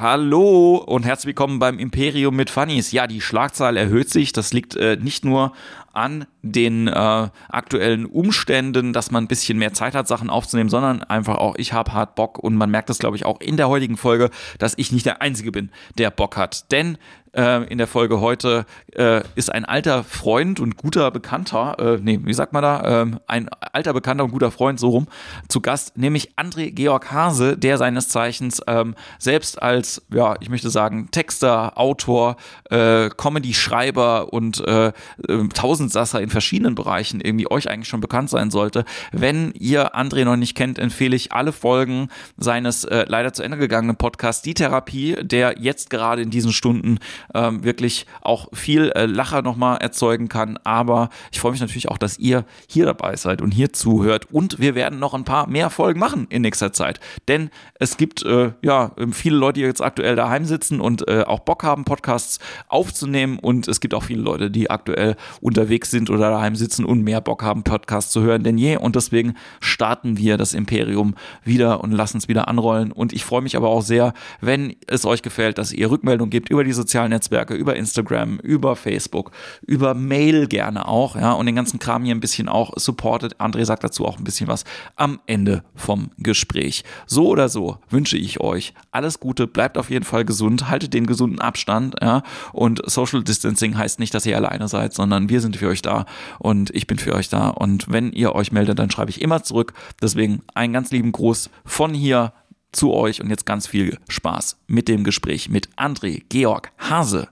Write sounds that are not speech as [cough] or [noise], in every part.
Hallo und herzlich willkommen beim Imperium mit Funnies. Ja, die Schlagzahl erhöht sich. Das liegt äh, nicht nur an den äh, aktuellen Umständen, dass man ein bisschen mehr Zeit hat, Sachen aufzunehmen, sondern einfach auch, ich habe hart Bock und man merkt das, glaube ich, auch in der heutigen Folge, dass ich nicht der Einzige bin, der Bock hat. Denn äh, in der Folge heute äh, ist ein alter Freund und guter Bekannter, äh, nee, wie sagt man da, äh, ein alter Bekannter und guter Freund, so rum, zu Gast, nämlich André Georg Hase, der seines Zeichens ähm, selbst als, ja, ich möchte sagen, Texter, Autor, äh, Comedy-Schreiber und äh, äh, Tausendsasser in verschiedenen Bereichen irgendwie euch eigentlich schon bekannt sein sollte. Wenn ihr André noch nicht kennt, empfehle ich alle Folgen seines äh, leider zu Ende gegangenen Podcasts Die Therapie, der jetzt gerade in diesen Stunden ähm, wirklich auch viel äh, Lacher nochmal erzeugen kann. Aber ich freue mich natürlich auch, dass ihr hier dabei seid und hier zuhört. Und wir werden noch ein paar mehr Folgen machen in nächster Zeit. Denn es gibt äh, ja viele Leute, die jetzt aktuell daheim sitzen und äh, auch Bock haben, Podcasts aufzunehmen. Und es gibt auch viele Leute, die aktuell unterwegs sind oder daheim sitzen und mehr Bock haben, Podcasts zu hören denn je. Und deswegen starten wir das Imperium wieder und lassen es wieder anrollen. Und ich freue mich aber auch sehr, wenn es euch gefällt, dass ihr Rückmeldung gebt über die sozialen Netzwerke, über Instagram, über Facebook, über Mail gerne auch, ja, und den ganzen Kram hier ein bisschen auch supportet. André sagt dazu auch ein bisschen was am Ende vom Gespräch. So oder so wünsche ich euch alles Gute, bleibt auf jeden Fall gesund, haltet den gesunden Abstand, ja, und Social Distancing heißt nicht, dass ihr alleine seid, sondern wir sind für euch da und ich bin für euch da und wenn ihr euch meldet, dann schreibe ich immer zurück. Deswegen einen ganz lieben Gruß von hier zu euch und jetzt ganz viel Spaß mit dem Gespräch mit André Georg Hase.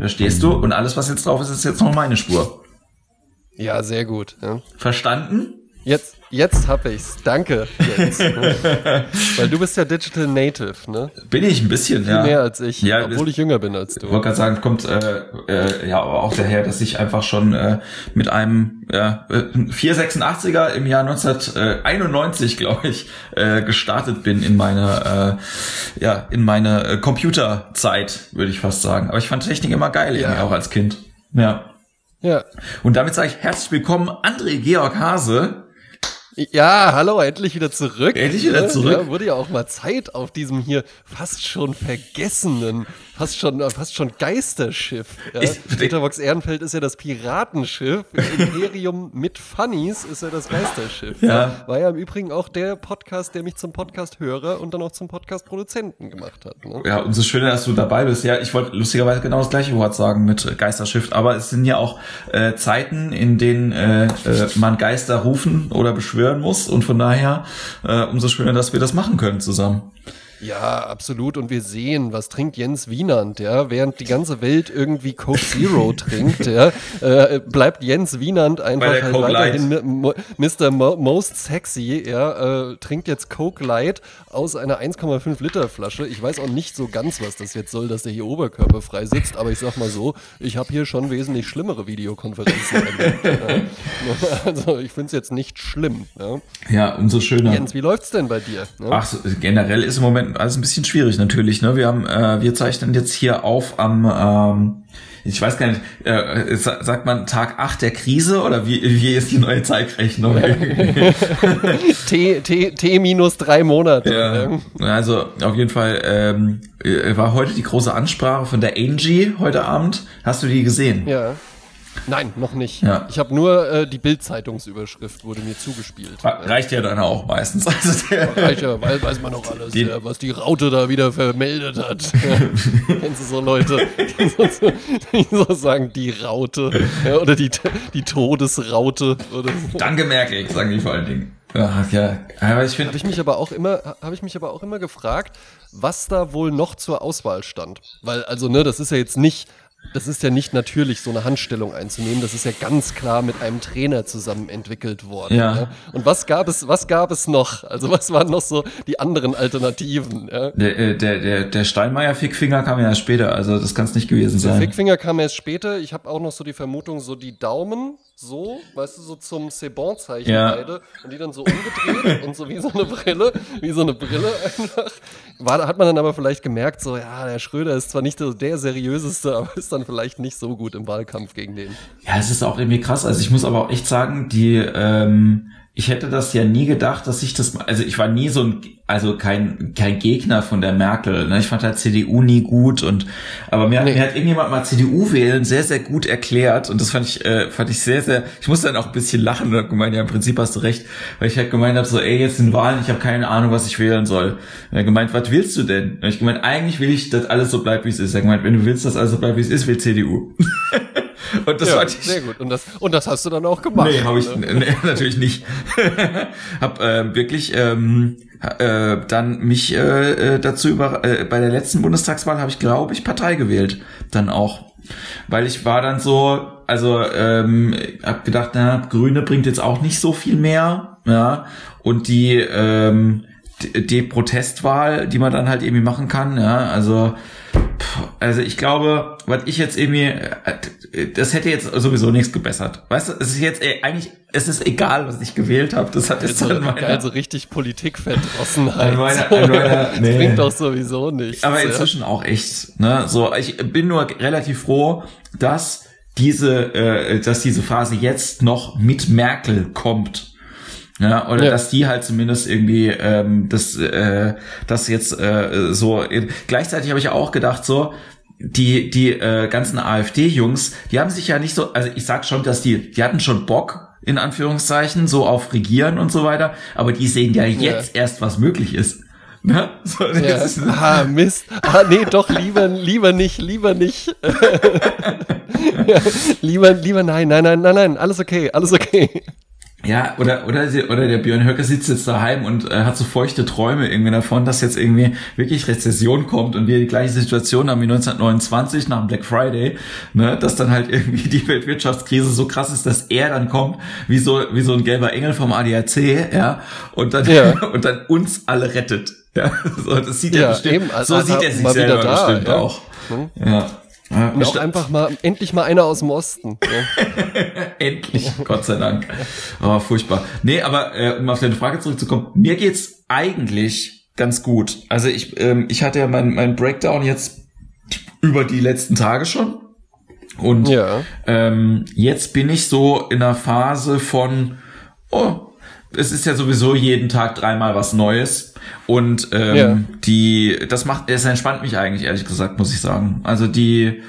Da stehst du und alles, was jetzt drauf ist, ist jetzt noch meine Spur. Ja, sehr gut. Ja. Verstanden? Jetzt, jetzt hab ich's. Danke. Ne? [laughs] Weil du bist ja Digital Native, ne? Bin ich ein bisschen, Viel ja. mehr als ich, Ja, obwohl ich jünger bin als Ich du. wollte gerade sagen, kommt äh, äh, ja aber auch daher, dass ich einfach schon äh, mit einem ja, äh, 486er im Jahr 1991, glaube ich, äh, gestartet bin in meine äh, ja in meine äh, Computerzeit, würde ich fast sagen. Aber ich fand Technik immer geil, Ja. auch als Kind. Ja. Ja. Und damit sage ich herzlich willkommen, André Georg Hase. Ja, hallo, endlich wieder zurück. Endlich wieder Ja, zurück. Ja, wurde ja auch mal Zeit auf diesem hier fast schon vergessenen, fast schon, fast schon Geisterschiff. Ja. Peterbox Ehrenfeld ist ja das Piratenschiff. Imperium mit Funnies ist ja das Geisterschiff. Ja. War ja im Übrigen auch der Podcast, der mich zum Podcast-Hörer und dann auch zum Podcast-Produzenten gemacht hat. Ne? Ja, umso schöner, dass du dabei bist. Ja, ich wollte lustigerweise genau das gleiche Wort sagen mit äh, Geisterschiff, aber es sind ja auch äh, Zeiten, in denen äh, äh, man Geister rufen oder beschwören muss und von daher äh, umso schöner, dass wir das machen können zusammen. Ja, absolut. Und wir sehen, was trinkt Jens Wienand, ja, während die ganze Welt irgendwie Coke Zero [laughs] trinkt, ja, äh, bleibt Jens Wienand einfach halt weiterhin Mr. Mo Most Sexy, ja, äh, trinkt jetzt Coke Light aus einer 1,5 Liter Flasche. Ich weiß auch nicht so ganz, was das jetzt soll, dass der hier oberkörperfrei sitzt, aber ich sag mal so, ich habe hier schon wesentlich schlimmere Videokonferenzen erlebt. ja. [laughs] Also ich finde es jetzt nicht schlimm. Ja. Ja, umso schöner. Jens, wie läuft's denn bei dir? Ja? Ach, so, generell ist im Moment alles ein bisschen schwierig natürlich. Ne? Wir haben, äh, wir zeichnen jetzt hier auf am, ähm, ich weiß gar nicht, äh, sa- sagt man Tag 8 der Krise oder wie, wie ist die neue Zeitrechnung? [laughs] T, T, T minus drei Monate. Ja, also auf jeden Fall ähm, äh, war heute die große Ansprache von der Angie heute Abend. Hast du die gesehen? Ja. Nein, noch nicht. Ja. Ich habe nur äh, die Bild-Zeitungsüberschrift wurde mir zugespielt. Re- Reicht ja dann auch meistens. [laughs] Also der, Reicht ja, weiß, weiß man noch alles, Die- ja, was die Raute da wieder vermeldet hat. [laughs] Kennst du so Leute, die so, die so sagen, die Raute ja, oder die, die Todesraute oder so. danke Merkel, sagen die vor allen Dingen. Ach, ja, aber ich finde, Habe ich mich aber auch immer, habe ich mich aber auch immer gefragt, was da wohl noch zur Auswahl stand. Weil, also, ne, das ist ja jetzt nicht, das ist ja nicht natürlich, so eine Handstellung einzunehmen. Das ist ja ganz klar mit einem Trainer zusammen entwickelt worden. Ja. Ja. Und was gab es, was gab es noch? Also was waren noch so die anderen Alternativen? Ja? der, äh, der, der, der Steinmeier-Fickfinger kam ja später, also das kann es nicht gewesen Der sein. Fickfinger kam erst später. Ich habe auch noch so die Vermutung, so die Daumen, so, weißt du, so zum C'est bon-Zeichen Ja. beide und die dann so umgedreht [laughs] und so wie so eine Brille, wie so eine Brille einfach. War, hat man dann aber vielleicht gemerkt, so, ja, der Schröder ist zwar nicht so der seriöseste, aber ist ist dann vielleicht nicht so gut im Wahlkampf gegen den. Ja, es ist auch irgendwie krass. Also ich muss aber auch echt sagen, die, ähm, ich hätte das ja nie gedacht, dass ich das, also ich war nie so ein, also kein, kein Gegner von der Merkel. Ne? Ich fand halt CDU nie gut und, aber mir, nee. mir hat irgendjemand mal CDU wählen sehr, sehr gut erklärt und das fand ich, äh, fand ich sehr, sehr, ich musste dann auch ein bisschen lachen und hab gemeint, ja, im Prinzip hast du recht, weil ich halt gemeint habe, so, ey, jetzt sind Wahlen, ich habe keine Ahnung, was ich wählen soll. Und er gemeint, was willst du denn? Und ich gemeint, eigentlich will ich, dass alles so bleibt, wie es ist. Er gemeint, wenn du willst, dass alles so bleibt, wie es ist, will CDU. [laughs] [laughs] Und das ja, sehr gut. Und das, und das hast du dann auch gemacht. Nee, habe ich ne? nee, [laughs] natürlich nicht. [laughs] hab äh, wirklich ähm, äh, dann mich äh, äh, dazu über äh, bei der letzten Bundestagswahl habe ich glaube ich Partei gewählt dann auch, weil ich war dann so also ähm, hab gedacht, na Grüne bringt jetzt auch nicht so viel mehr, ja und die ähm, die, die Protestwahl, die man dann halt irgendwie machen kann, ja also also ich glaube, was ich jetzt irgendwie, äh, das hätte jetzt sowieso nichts gebessert. Weißt du, es ist jetzt ey, eigentlich, es ist egal, was ich gewählt habe. Das hat jetzt also, an meiner, also richtig Politikverdrossenheit. An meiner, an meiner, nee. Das bringt doch sowieso nichts. Aber inzwischen ja. auch echt. Ne? So, ich bin nur relativ froh, dass diese, äh, dass diese Phase jetzt noch mit Merkel kommt. Ja, oder ja. dass die halt zumindest irgendwie ähm, das, äh, das jetzt äh, so. Gleichzeitig habe ich auch gedacht, so, die, die äh, ganzen AfD-Jungs, die haben sich ja nicht so, also ich sag schon, dass die, die hatten schon Bock, in Anführungszeichen, so auf Regieren und so weiter, aber die sehen ja jetzt ja. erst, was möglich ist. [laughs] Ne? So, ja. ah, Mist. Ah, nee, doch, lieber, lieber nicht, lieber nicht. [laughs] ja, [laughs] lieber, lieber nein, nein, nein, nein, nein, alles okay, alles okay. Ja, oder, oder, oder der Björn Höcke sitzt jetzt daheim und äh, hat so feuchte Träume irgendwie davon, dass jetzt irgendwie wirklich Rezession kommt und wir die gleiche Situation haben wie 1929 nach dem Black Friday, ne, dass dann halt [laughs] irgendwie die Weltwirtschaftskrise so krass ist, dass er dann kommt, wie so, wie so ein gelber Engel vom ADAC, ja, und dann, ja. [laughs] und dann uns alle rettet. Ja, [laughs] so, das sieht ja, er bestimmt, eben, also, so sieht er sich selber da, bestimmt ja. auch. Hm? Ja. Ja, und auch einfach mal, endlich mal einer aus dem Osten. Ja. [laughs] endlich, Gott sei Dank. Oh, furchtbar. Nee, aber äh, um auf deine Frage zurückzukommen, mir geht's eigentlich ganz gut. Also ich, ähm, ich hatte ja meinen mein Breakdown jetzt über die letzten Tage schon. Und ja. ähm, jetzt bin ich so in einer Phase von, oh, es ist ja sowieso jeden Tag dreimal was Neues. Und ähm, ja. die, das macht, es entspannt mich eigentlich, ehrlich gesagt, muss ich sagen. Also die,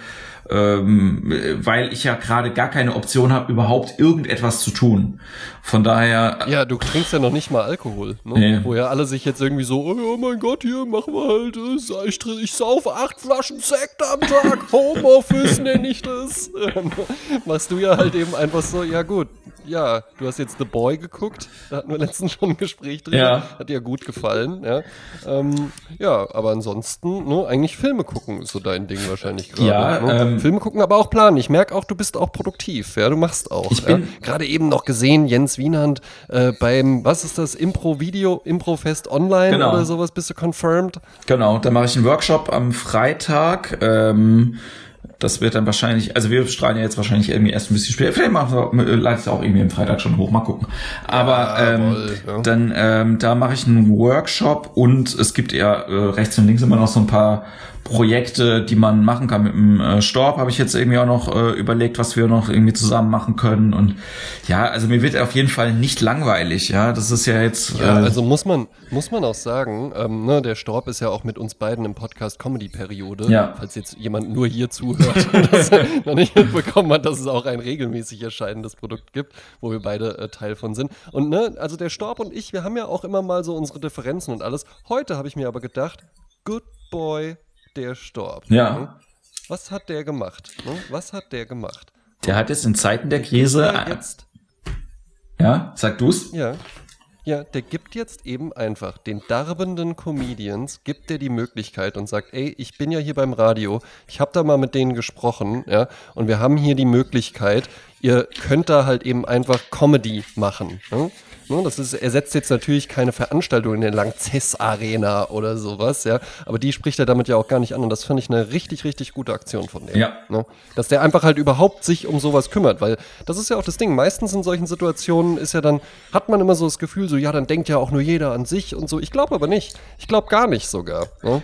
ähm, weil ich ja gerade gar keine Option habe, überhaupt irgendetwas zu tun. Von daher. Ja, du trinkst ja noch nicht mal Alkohol, ne? Nee. Wo ja alle sich jetzt irgendwie so, oh, mein Gott, hier machen wir halt, äh, ich, ich sauf acht Flaschen Sekt am Tag, Homeoffice [laughs] nenne ich das. [laughs] Machst du ja halt eben einfach so, ja gut, ja, du hast jetzt The Boy geguckt, da hatten wir letztens schon ein Gespräch drin, ja. hat dir gut gefallen, ja. Ähm, ja, aber ansonsten, ne, eigentlich Filme gucken ist so dein Ding wahrscheinlich gerade. Ja, ne? ähm, Filme gucken, aber auch planen. Ich merke auch, du bist auch produktiv, ja, du machst auch. Ich bin ja? gerade eben noch gesehen, Jens Wienand äh, beim, was ist das, Impro-Video, Impro-Fest online genau. oder sowas, bist du confirmed? Genau, da mache ich einen Workshop am Freitag, ähm, das wird dann wahrscheinlich, also wir strahlen ja jetzt wahrscheinlich irgendwie erst ein bisschen später. Vielleicht machen wir, äh, leite ich auch irgendwie am Freitag schon hoch, mal gucken. Aber ja, ähm, ja. dann ähm, da mache ich einen Workshop und es gibt ja äh, rechts und links immer noch so ein paar Projekte, die man machen kann. Mit dem äh, Storb habe ich jetzt irgendwie auch noch äh, überlegt, was wir noch irgendwie zusammen machen können. Und ja, also mir wird auf jeden Fall nicht langweilig. Ja, das ist ja jetzt. Ja, äh, also muss man muss man auch sagen, ähm, ne, der Storb ist ja auch mit uns beiden im Podcast Comedy Periode. Ja. Falls jetzt jemand nur hier zuhört [laughs] und das noch nicht mitbekommen hat, dass es auch ein regelmäßig erscheinendes Produkt gibt, wo wir beide äh, Teil von sind. Und ne, also der Storb und ich, wir haben ja auch immer mal so unsere Differenzen und alles. Heute habe ich mir aber gedacht, Good Boy der starb. Ja. Ne? Was hat der gemacht? Ne? Was hat der gemacht? Der hat jetzt in Zeiten der Krise. Jetzt, ja, sag du's? Ja. Ja, der gibt jetzt eben einfach den darbenden Comedians, gibt der die Möglichkeit und sagt, ey, ich bin ja hier beim Radio, ich habe da mal mit denen gesprochen, ja, und wir haben hier die Möglichkeit, ihr könnt da halt eben einfach Comedy machen. Ne? Ne, das ist, ersetzt jetzt natürlich keine Veranstaltung in der Langzess Arena oder sowas, ja. Aber die spricht er damit ja auch gar nicht an. Und das finde ich eine richtig, richtig gute Aktion von dem. Ja. Ne? Dass der einfach halt überhaupt sich um sowas kümmert, weil das ist ja auch das Ding. Meistens in solchen Situationen ist ja dann, hat man immer so das Gefühl, so, ja, dann denkt ja auch nur jeder an sich und so. Ich glaube aber nicht. Ich glaube gar nicht sogar. Ne?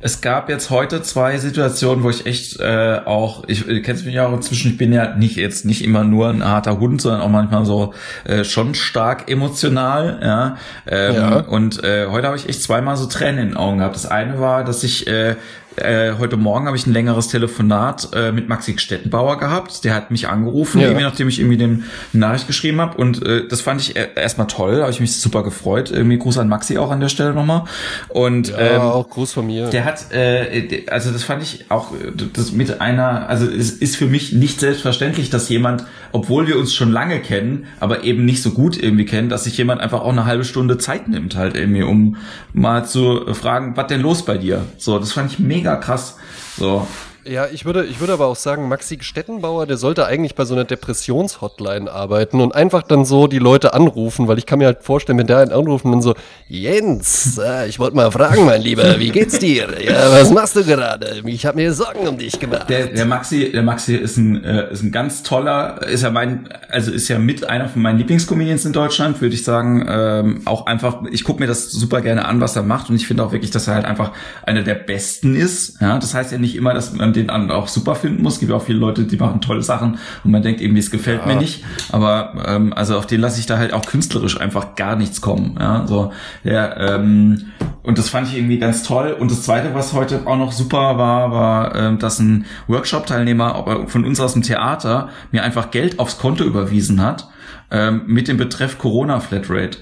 Es gab jetzt heute zwei Situationen, wo ich echt äh, auch, ich äh, kennst mich ja auch inzwischen, ich bin ja nicht jetzt nicht immer nur ein harter Hund, sondern auch manchmal so äh, schon stark emotional, ja. Ähm, ja. Und äh, heute habe ich echt zweimal so Tränen in den Augen gehabt. Das eine war, dass ich äh, äh, heute Morgen habe ich ein längeres Telefonat äh, mit Maxi Stettenbauer gehabt. Der hat mich angerufen, ja. nachdem ich irgendwie dem Nachricht geschrieben habe. Und äh, das fand ich erstmal toll, da habe ich mich super gefreut. Irgendwie Gruß an Maxi auch an der Stelle nochmal. Und ja, ähm, auch Gruß von mir. Der hat, äh, also das fand ich auch das mit einer, also es ist für mich nicht selbstverständlich, dass jemand, obwohl wir uns schon lange kennen, aber eben nicht so gut irgendwie kennen, dass sich jemand einfach auch eine halbe Stunde Zeit nimmt, halt irgendwie, um mal zu fragen, was denn los bei dir? So, das fand ich mega krass. So. Ja, ich würde, ich würde aber auch sagen, Maxi Stettenbauer, der sollte eigentlich bei so einer Depressionshotline arbeiten und einfach dann so die Leute anrufen, weil ich kann mir halt vorstellen, wenn der einen anruft und dann so, Jens, äh, ich wollte mal fragen, mein Lieber, wie geht's dir? Ja, was machst du gerade? Ich habe mir Sorgen um dich gemacht. Der, der Maxi, der Maxi ist ein, äh, ist ein ganz toller, ist ja mein, also ist ja mit einer von meinen Lieblingscomedians in Deutschland, würde ich sagen. Ähm, auch einfach, ich gucke mir das super gerne an, was er macht und ich finde auch wirklich, dass er halt einfach einer der Besten ist. Ja, das heißt ja nicht immer, dass man den anderen auch super finden muss. Es gibt auch viele Leute, die machen tolle Sachen und man denkt irgendwie, es gefällt ja. mir nicht. Aber ähm, also auf den lasse ich da halt auch künstlerisch einfach gar nichts kommen. Ja, so der ähm, und das fand ich irgendwie ganz toll. Und das Zweite, was heute auch noch super war, war, ähm, dass ein Workshop-Teilnehmer von uns aus dem Theater mir einfach Geld aufs Konto überwiesen hat ähm, mit dem Betreff Corona Flatrate.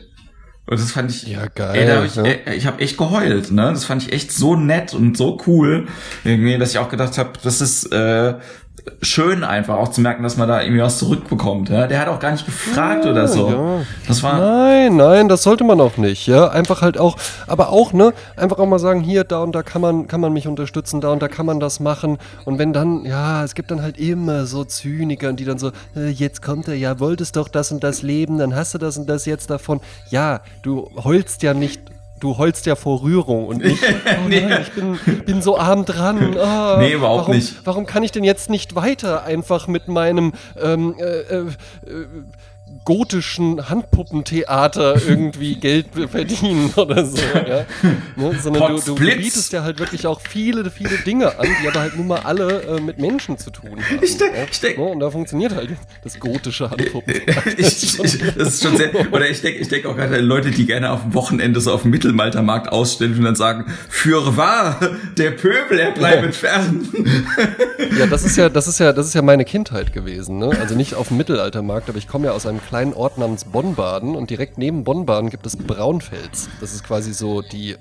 Und das fand ich, ja geil. Ey, da hab ich, ne? ey, ich habe echt geheult, ne? Das fand ich echt so nett und so cool, irgendwie, dass ich auch gedacht habe, das ist äh, schön einfach auch zu merken, dass man da irgendwie was zurückbekommt. Ja? Der hat auch gar nicht gefragt ja, oder so. Ja. Das war nein, nein, das sollte man auch nicht. Ja, einfach halt auch, aber auch ne, einfach auch mal sagen, hier, da und da kann man, kann man mich unterstützen, da und da kann man das machen. Und wenn dann, ja, es gibt dann halt immer so Zyniker, die dann so, äh, jetzt kommt er, ja, wolltest doch das und das leben, dann hast du das und das jetzt davon. Ja, du heulst ja nicht du heulst ja vor Rührung und nicht, [laughs] oh nee. nein, ich bin, bin so arm dran. Oh, [laughs] nee, überhaupt warum, nicht. Warum kann ich denn jetzt nicht weiter einfach mit meinem ähm, äh, äh, gotischen Handpuppentheater irgendwie [laughs] Geld verdienen oder so, ja. Ne? Sondern du, du, bietest ja halt wirklich auch viele, viele Dinge an, die aber halt nun mal alle äh, mit Menschen zu tun haben. Ich denk, ja? ich denk, ne? Und da funktioniert halt das gotische Handpuppentheater. [laughs] ich, ich, das ist schon sehr, oder ich denke ich denk auch gerade Leute, die gerne auf dem Wochenende so auf dem Mittelmaltermarkt ausstellen und dann sagen, für wahr, der Pöbel, er bleibt ja. fern. ja, das ist ja, das ist ja, das ist ja meine Kindheit gewesen, ne? Also nicht auf dem Mittelaltermarkt, aber ich komme ja aus einem kleinen Ort namens Bonnbaden und direkt neben Bonnbaden gibt es Braunfels. Das ist quasi so die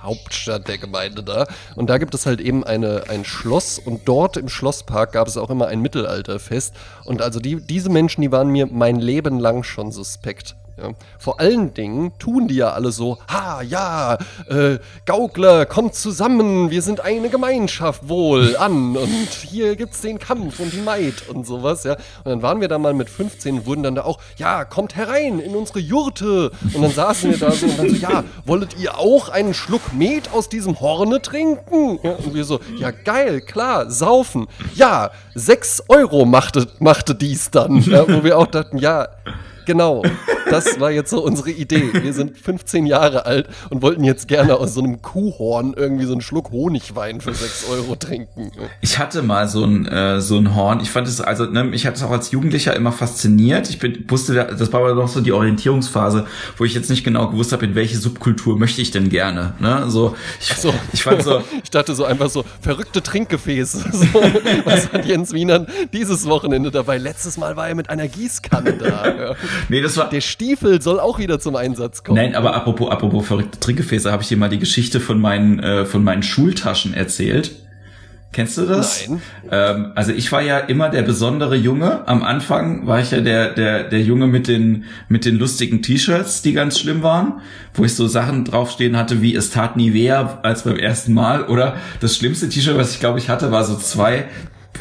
Hauptstadt der Gemeinde da. Und da gibt es halt eben eine, ein Schloss und dort im Schlosspark gab es auch immer ein Mittelalterfest. Und also die, diese Menschen, die waren mir mein Leben lang schon suspekt. Ja. Vor allen Dingen tun die ja alle so, ha, ja, äh, Gaukler, kommt zusammen, wir sind eine Gemeinschaft wohl an und hier gibt's den Kampf und die Maid und sowas, ja. Und dann waren wir da mal mit 15 und wurden dann da auch, ja, kommt herein in unsere Jurte. Und dann saßen wir da so und dann so, ja, wolltet ihr auch einen Schluck Met aus diesem Horne trinken? Ja, und wir so, ja, geil, klar, saufen. Ja, 6 Euro machte, machte dies dann, ja, wo wir auch dachten, ja, Genau, das war jetzt so unsere Idee. Wir sind 15 Jahre alt und wollten jetzt gerne aus so einem Kuhhorn irgendwie so einen Schluck Honigwein für 6 Euro trinken. Ich hatte mal so ein, äh, so ein Horn. Ich fand es, also, ne, ich hatte es auch als Jugendlicher immer fasziniert. Ich bin, wusste, das war aber noch so die Orientierungsphase, wo ich jetzt nicht genau gewusst habe, in welche Subkultur möchte ich denn gerne. Ne? So, ich, so. ich fand so. [laughs] ich dachte so einfach so, verrückte Trinkgefäße. [laughs] So, was hat Jens Wiener dieses Wochenende dabei? Letztes Mal war er mit einer Gießkanne da. Ja [laughs] nee, das war. Der Stiefel soll auch wieder zum Einsatz kommen. Nein, aber apropos, apropos verrückte Trinkgefäße, habe ich dir mal die Geschichte von meinen, äh, von meinen Schultaschen erzählt. Kennst du das? Nein. Ähm, also ich war ja immer der besondere Junge. Am Anfang war ich ja der der der Junge mit den mit den lustigen T-Shirts, die ganz schlimm waren, wo ich so Sachen draufstehen hatte wie es tat nie weh als beim ersten Mal oder das schlimmste T-Shirt, was ich glaube ich hatte, war so zwei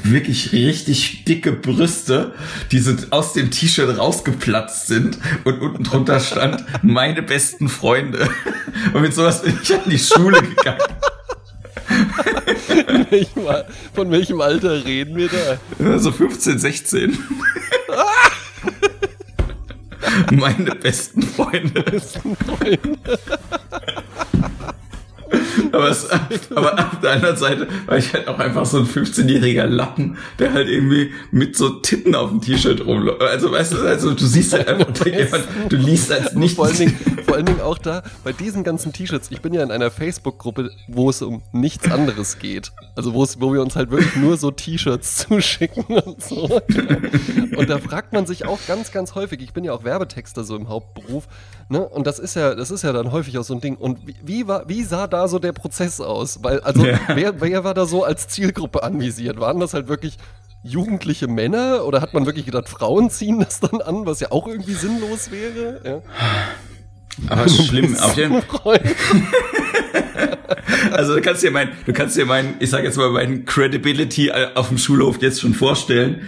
wirklich richtig dicke Brüste, die so aus dem T-Shirt rausgeplatzt sind und unten drunter stand [laughs] meine besten Freunde. Und mit sowas bin ich an die Schule gegangen. Von welchem Alter reden wir da? So 15, 16. Meine besten Freunde. Besten Freunde. Aber, es, aber auf der anderen Seite war ich halt auch einfach so ein 15-jähriger Lappen, der halt irgendwie mit so Titten auf dem T-Shirt rumläuft. Also weißt du, also du siehst halt einfach, du liest als nicht. Vor allen, Dingen, vor allen Dingen auch da, bei diesen ganzen T-Shirts, ich bin ja in einer Facebook-Gruppe, wo es um nichts anderes geht. Also wo es, wo wir uns halt wirklich nur so T-Shirts [laughs] zuschicken und so. Und da fragt man sich auch ganz, ganz häufig, ich bin ja auch Werbetexter so im Hauptberuf, ne? Und das ist ja, das ist ja dann häufig auch so ein Ding. Und wie, wie war, wie sah da so der Prozess aus? Weil, also, ja. wer, wer war da so als Zielgruppe anvisiert? Waren das halt wirklich jugendliche Männer oder hat man wirklich gedacht, Frauen ziehen das dann an, was ja auch irgendwie sinnlos wäre? Ja. Aber schlimm, auf jeden Fall. [laughs] [laughs] also du kannst dir mein, du kannst dir mein, ich sag jetzt mal mein Credibility auf dem Schulhof jetzt schon vorstellen.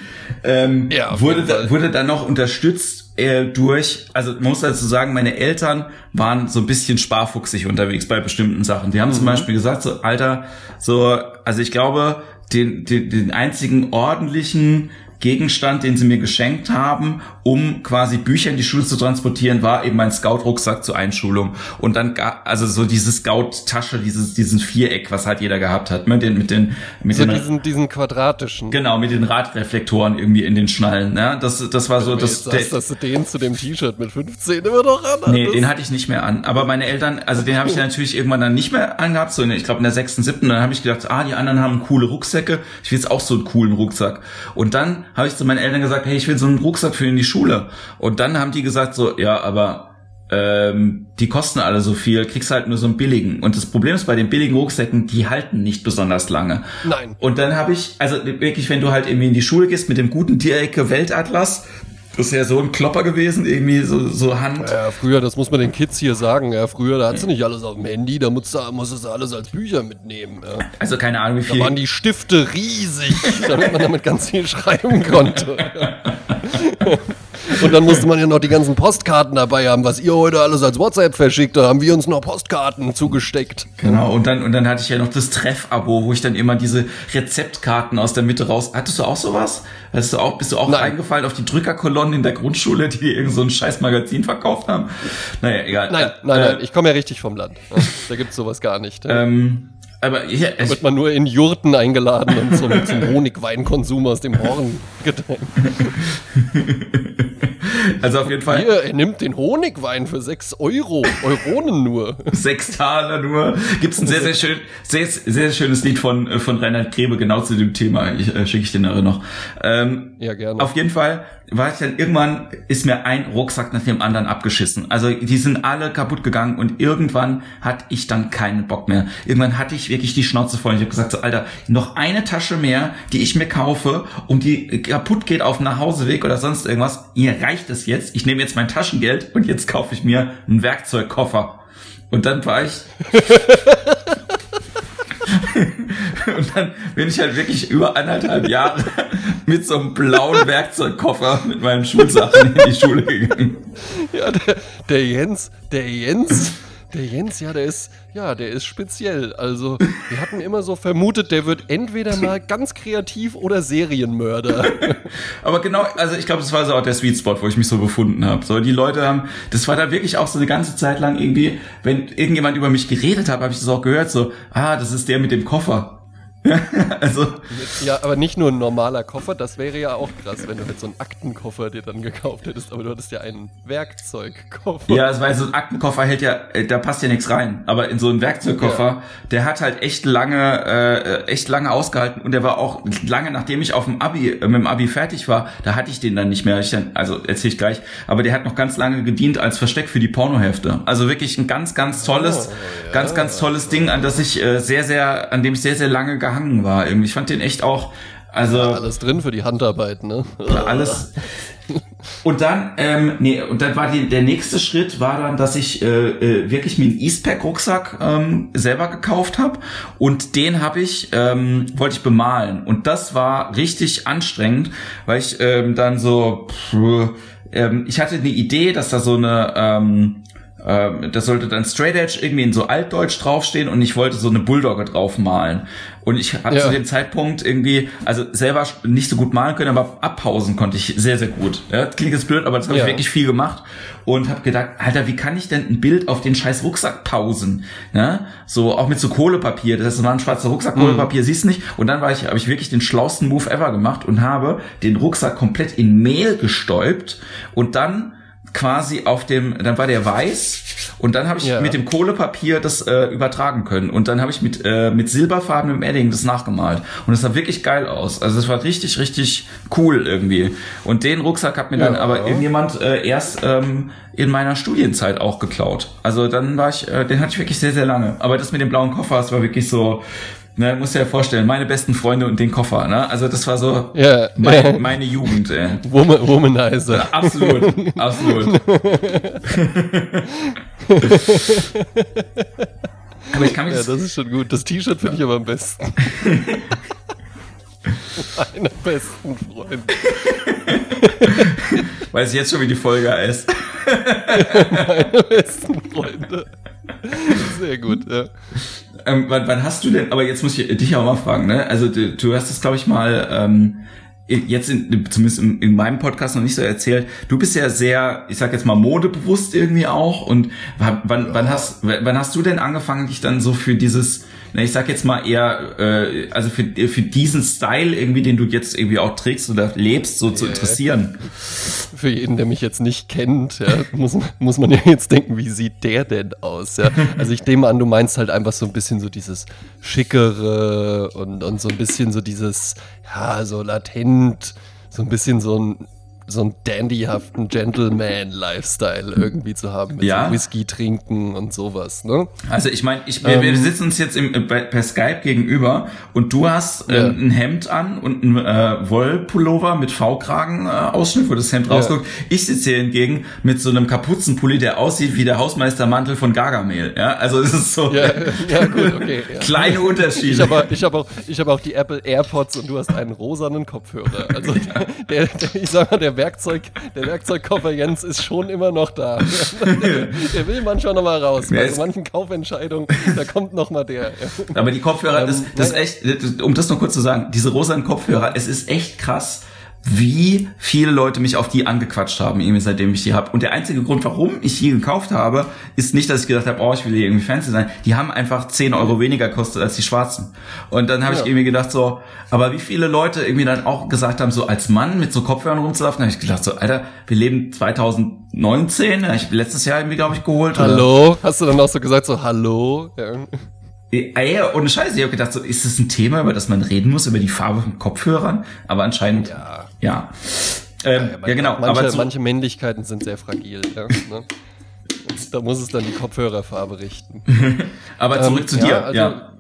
Ähm, ja, wurde, da, wurde dann noch unterstützt äh, durch, also man muss dazu sagen, meine Eltern waren so ein bisschen sparfuchsig unterwegs bei bestimmten Sachen. Die haben mhm. zum Beispiel gesagt, so Alter, so, also ich glaube, den, den, den einzigen ordentlichen Gegenstand, den sie mir geschenkt haben, um quasi Bücher in die Schule zu transportieren, war eben mein Scout-Rucksack zur Einschulung. Und dann, also so diese Scout-Tasche, dieses, diesen Viereck, was halt jeder gehabt hat, mit den, mit den, mit so den, diesen, diesen quadratischen. Genau, mit den Radreflektoren irgendwie in den Schnallen, ne? Das, das war so, das, der, dass du den zu dem T-Shirt mit 15 immer noch an Nee, den hatte ich nicht mehr an. Aber meine Eltern, also den habe ich dann natürlich irgendwann dann nicht mehr angehabt, so in, ich glaube in der sechsten, siebten, dann habe ich gedacht, ah, die anderen haben coole Rucksäcke, ich will jetzt auch so einen coolen Rucksack. Und dann habe ich zu meinen Eltern gesagt, hey, ich will so einen Rucksack für in die Schule. Und dann haben die gesagt so, ja, aber ähm, die kosten alle so viel, kriegst halt nur so einen billigen. Und das Problem ist bei den billigen Rucksäcken, die halten nicht besonders lange. Nein. Und dann habe ich, also wirklich, wenn du halt irgendwie in die Schule gehst mit dem guten Dierecke Weltatlas, das ist ja so ein Klopper gewesen, irgendwie so, so Hand. Ja, früher, das muss man den Kids hier sagen, ja, früher, da hattest du nicht alles auf dem Handy, da musst du, musstest du alles als Bücher mitnehmen. Ja. Also keine Ahnung, wie viel. Da waren die Stifte riesig, [laughs] damit man damit ganz viel schreiben konnte. [laughs] Und dann musste man ja noch die ganzen Postkarten dabei haben, was ihr heute alles als WhatsApp verschickt, da haben wir uns noch Postkarten zugesteckt. Genau, und dann, und dann hatte ich ja noch das Treff-Abo, wo ich dann immer diese Rezeptkarten aus der Mitte raus. Hattest du auch sowas? Hast du auch, bist du auch Nein. reingefallen auf die Drückerkolonnen in der Grundschule, die dir irgend so ein scheiß Magazin verkauft haben? Naja, egal. Nein, nein, äh, nein, ich komme ja richtig vom Land. Da gibt's sowas gar nicht. Ähm, aber hier, da wird man nur in Jurten eingeladen und zum, zum [laughs] Honigweinkonsum aus dem Horn gedrängt. [laughs] Also auf jeden Fall. Hier, er nimmt den Honigwein für 6 Euro. Euronen nur. [laughs] 6 Taler nur. Gibt's ein sehr, sehr schön, sehr, sehr schönes Lied von, äh, von Reinhard Grebe genau zu dem Thema. Ich, äh, schicke ich den noch. Ähm, ja, gerne. Auf jeden Fall war ich dann irgendwann, ist mir ein Rucksack nach dem anderen abgeschissen. Also die sind alle kaputt gegangen und irgendwann hatte ich dann keinen Bock mehr. Irgendwann hatte ich wirklich die Schnauze voll. Ich habe gesagt, so Alter, noch eine Tasche mehr, die ich mir kaufe und die kaputt geht auf dem Nachhauseweg oder sonst irgendwas. Ihr reicht es jetzt. Ich nehme jetzt mein Taschengeld und jetzt kaufe ich mir einen Werkzeugkoffer. Und dann war ich [laughs] und dann bin ich halt wirklich über anderthalb Jahre mit so einem blauen Werkzeugkoffer mit meinen Schulsachen in die Schule gegangen. Ja, der, der Jens, der Jens der Jens, ja, der ist, ja, der ist speziell. Also, wir hatten immer so vermutet, der wird entweder mal ganz kreativ oder Serienmörder. [laughs] Aber genau, also ich glaube, das war so auch der Sweet Spot, wo ich mich so befunden habe. So, die Leute haben, das war da wirklich auch so eine ganze Zeit lang irgendwie, wenn irgendjemand über mich geredet hat, habe ich das auch gehört, so, ah, das ist der mit dem Koffer. [laughs] also. Ja, aber nicht nur ein normaler Koffer, das wäre ja auch krass, wenn du halt so einen Aktenkoffer dir dann gekauft hättest, aber du hattest ja einen Werkzeugkoffer. Ja, das war so ein Aktenkoffer hält ja, da passt ja nichts rein. Aber in so einen Werkzeugkoffer, ja. der hat halt echt lange, äh, echt lange ausgehalten und der war auch lange, nachdem ich auf dem Abi, äh, mit dem Abi fertig war, da hatte ich den dann nicht mehr. Ich dann, also erzähl ich gleich, aber der hat noch ganz lange gedient als Versteck für die Pornohefte. Also wirklich ein ganz, ganz tolles, oh, ja. ganz, ganz tolles Ding, an das ich äh, sehr, sehr, an dem ich sehr, sehr lange gehalten gehangen war. Irgendwie. Ich fand den echt auch. Also ja, alles drin für die Handarbeit, ne? Alles. [laughs] Und dann, ähm, nee, und dann war die, der nächste Schritt war dann, dass ich äh, äh, wirklich mir einen Eastpack-Rucksack ähm, selber gekauft habe und den habe ich, ähm, wollte ich bemalen. Und das war richtig anstrengend, weil ich ähm, dann so, pff, ähm, ich hatte eine Idee, dass da so eine ähm, äh, das sollte dann Straight Edge irgendwie in so Altdeutsch draufstehen und ich wollte so eine Bulldogge draufmalen. Und ich habe ja. zu dem Zeitpunkt irgendwie, also selber nicht so gut malen können, aber abpausen konnte ich sehr, sehr gut. Ja, klingt jetzt blöd, aber das habe ja. ich wirklich viel gemacht und habe gedacht, Alter, wie kann ich denn ein Bild auf den scheiß Rucksack pausen? Ja, so auch mit so Kohlepapier, das war ein schwarzer Rucksack, Kohlepapier, mhm. siehst nicht. Und dann war ich, habe ich wirklich den schlausten Move ever gemacht und habe den Rucksack komplett in Mehl gestäubt und dann quasi auf dem, dann war der weiß und dann habe ich ja. mit dem Kohlepapier das äh, übertragen können und dann habe ich mit äh, mit silberfarbenem Edding das nachgemalt und es sah wirklich geil aus. Also es war richtig richtig cool irgendwie. Und den Rucksack hat mir ja. dann aber irgendjemand äh, erst ähm, in meiner Studienzeit auch geklaut. Also dann war ich, äh, den hatte ich wirklich sehr sehr lange. Aber das mit dem blauen Koffer, das war wirklich so Ne, muss ja vorstellen, meine besten Freunde und den Koffer, ne? Also das war so ja, mein, ja. meine Jugend, ey. Woman, Womanizer. Ja, absolut, absolut. [laughs] aber ich kann mich. Ja, das ist schon gut. Das T-Shirt finde ich aber am besten. [laughs] Meine besten Freunde. Weiß ich jetzt schon, wie die Folge heißt. [laughs] Meine besten Freunde. [laughs] Sehr gut, ja. Ähm, wann, wann, hast du denn, aber jetzt muss ich dich auch mal fragen, ne? Also du, du hast es, glaube ich, mal ähm, jetzt in, zumindest in, in, meinem Podcast noch nicht so erzählt. Du bist ja sehr, ich sag jetzt mal, modebewusst irgendwie auch. Und wann, wann, wann hast, wann hast du denn angefangen, dich dann so für dieses na, ich sag jetzt mal eher, äh, also für, für diesen Style irgendwie, den du jetzt irgendwie auch trägst oder lebst, so yeah. zu interessieren. Für jeden, der mich jetzt nicht kennt, ja, [laughs] muss, muss man ja jetzt denken, wie sieht der denn aus? Ja? Also ich nehme an, du meinst halt einfach so ein bisschen so dieses Schickere und, und so ein bisschen so dieses, ja, so latent, so ein bisschen so ein so einen dandyhaften Gentleman-Lifestyle irgendwie zu haben mit ja. so Whisky trinken und sowas. Ne? Also ich meine, ich, wir, ähm, wir sitzen uns jetzt im, bei, per Skype gegenüber und du hast äh, ja. ein Hemd an und ein äh, Wollpullover mit V-Kragen-Ausschnitt, äh, wo das Hemd ja. rausguckt. Ich sitze hier hingegen mit so einem Kapuzenpulli, der aussieht wie der Hausmeistermantel von Gargamel. Ja, also es ist so ja, ja, gut, [laughs] okay, kleine Unterschiede. Ich habe ich hab auch, ich hab auch die Apple AirPods und du hast einen rosanen Kopfhörer. Also [laughs] der, der, ich sag mal, der der Werkzeug, der Werkzeugkoffer Jens ist schon immer noch da. [laughs] der, will manchmal noch mal raus. Bei so manchen Kaufentscheidungen, da kommt noch mal der. Aber die Kopfhörer, das, das ist echt, um das noch kurz zu sagen, diese rosanen Kopfhörer, es ist echt krass wie viele Leute mich auf die angequatscht haben, irgendwie seitdem ich die habe. Und der einzige Grund, warum ich die gekauft habe, ist nicht, dass ich gedacht habe, oh, ich will hier irgendwie fancy sein. Die haben einfach 10 Euro weniger gekostet als die schwarzen. Und dann habe ja. ich irgendwie gedacht so, aber wie viele Leute irgendwie dann auch gesagt haben, so als Mann mit so Kopfhörern rumzulaufen, habe ich gedacht so, Alter, wir leben 2019, ich letztes Jahr irgendwie, glaube ich, geholt. Hallo? Oder? Hast du dann auch so gesagt, so, hallo? Ja. Ey, ohne Scheiße, ich habe gedacht, so, ist das ein Thema, über das man reden muss, über die Farbe von Kopfhörern? Aber anscheinend, ja. Ja, ähm, ja, ja genau. Manche, aber manche Männlichkeiten sind sehr fragil. ja, ne? Da muss es dann die Kopfhörerfarbe richten. [laughs] aber zurück ähm, zu dir, ja. Also, ja.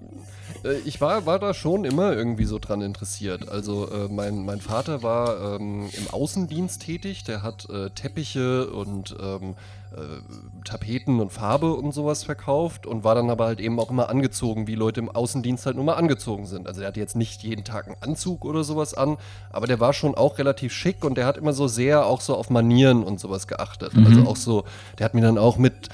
Äh, ich war, war da schon immer irgendwie so dran interessiert. Also äh, mein, mein Vater war ähm, im Außendienst tätig, der hat äh, Teppiche und ähm, äh, Tapeten und Farbe und sowas verkauft und war dann aber halt eben auch immer angezogen, wie Leute im Außendienst halt nur mal angezogen sind. Also der hatte jetzt nicht jeden Tag einen Anzug oder sowas an, aber der war schon auch relativ schick und der hat immer so sehr auch so auf Manieren und sowas geachtet. Mhm. Also auch so, der hat mir dann auch mit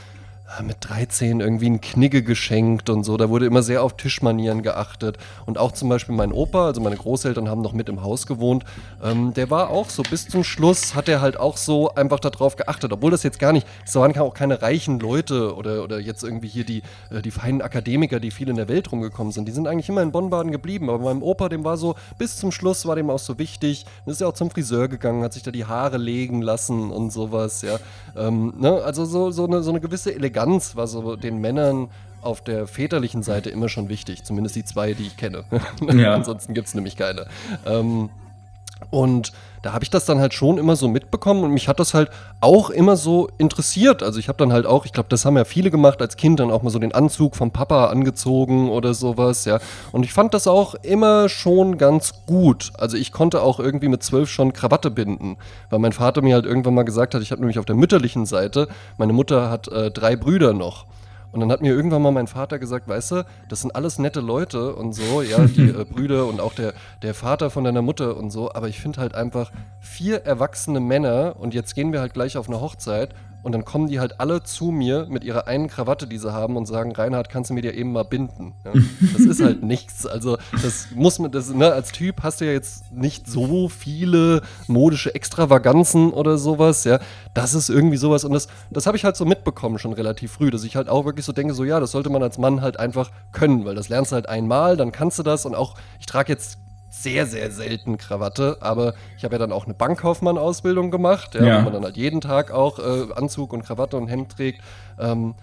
mit 13 irgendwie ein Knigge geschenkt und so. Da wurde immer sehr auf Tischmanieren geachtet. Und auch zum Beispiel mein Opa, also meine Großeltern haben noch mit im Haus gewohnt, ähm, der war auch so bis zum Schluss, hat er halt auch so einfach darauf geachtet. Obwohl das jetzt gar nicht, es waren auch keine reichen Leute oder, oder jetzt irgendwie hier die, äh, die feinen Akademiker, die viel in der Welt rumgekommen sind. Die sind eigentlich immer in Bonn-Baden geblieben. Aber meinem Opa, dem war so, bis zum Schluss war dem auch so wichtig. Dann ist er auch zum Friseur gegangen, hat sich da die Haare legen lassen und sowas, ja. Ähm, ne? Also so, so, eine, so eine gewisse Eleganz Eleganz war so den Männern auf der väterlichen Seite immer schon wichtig. Zumindest die zwei, die ich kenne. Ja. [laughs] Ansonsten gibt es nämlich keine. Ähm, und da habe ich das dann halt schon immer so mitbekommen und mich hat das halt auch immer so interessiert. Also ich habe dann halt auch, ich glaube, das haben ja viele gemacht als Kind, dann auch mal so den Anzug vom Papa angezogen oder sowas, ja. Und ich fand das auch immer schon ganz gut. Also ich konnte auch irgendwie mit zwölf schon Krawatte binden, weil mein Vater mir halt irgendwann mal gesagt hat, ich habe nämlich auf der mütterlichen Seite, meine Mutter hat äh, drei Brüder noch. Und dann hat mir irgendwann mal mein Vater gesagt, weißt du, das sind alles nette Leute und so, ja, [laughs] die äh, Brüder und auch der, der Vater von deiner Mutter und so, aber ich finde halt einfach vier erwachsene Männer und jetzt gehen wir halt gleich auf eine Hochzeit Und dann kommen die halt alle zu mir mit ihrer einen Krawatte, die sie haben, und sagen, Reinhard, kannst du mir dir eben mal binden? Ja, das ist halt [laughs] nichts. Also, das muss man, das, ne, als Typ hast du ja jetzt nicht so viele modische Extravaganzen oder sowas, ja. Das ist irgendwie sowas. Und das, das habe ich halt so mitbekommen schon relativ früh, dass ich halt auch wirklich so denke, so, ja, das sollte man als Mann halt einfach können, weil das lernst du halt einmal, dann kannst du das. Und auch, ich trage jetzt sehr, sehr selten Krawatte, aber ich habe ja dann auch eine Bankkaufmann-Ausbildung gemacht, ja, ja. wo man dann halt jeden Tag auch äh, Anzug und Krawatte und Hemd trägt. Ähm,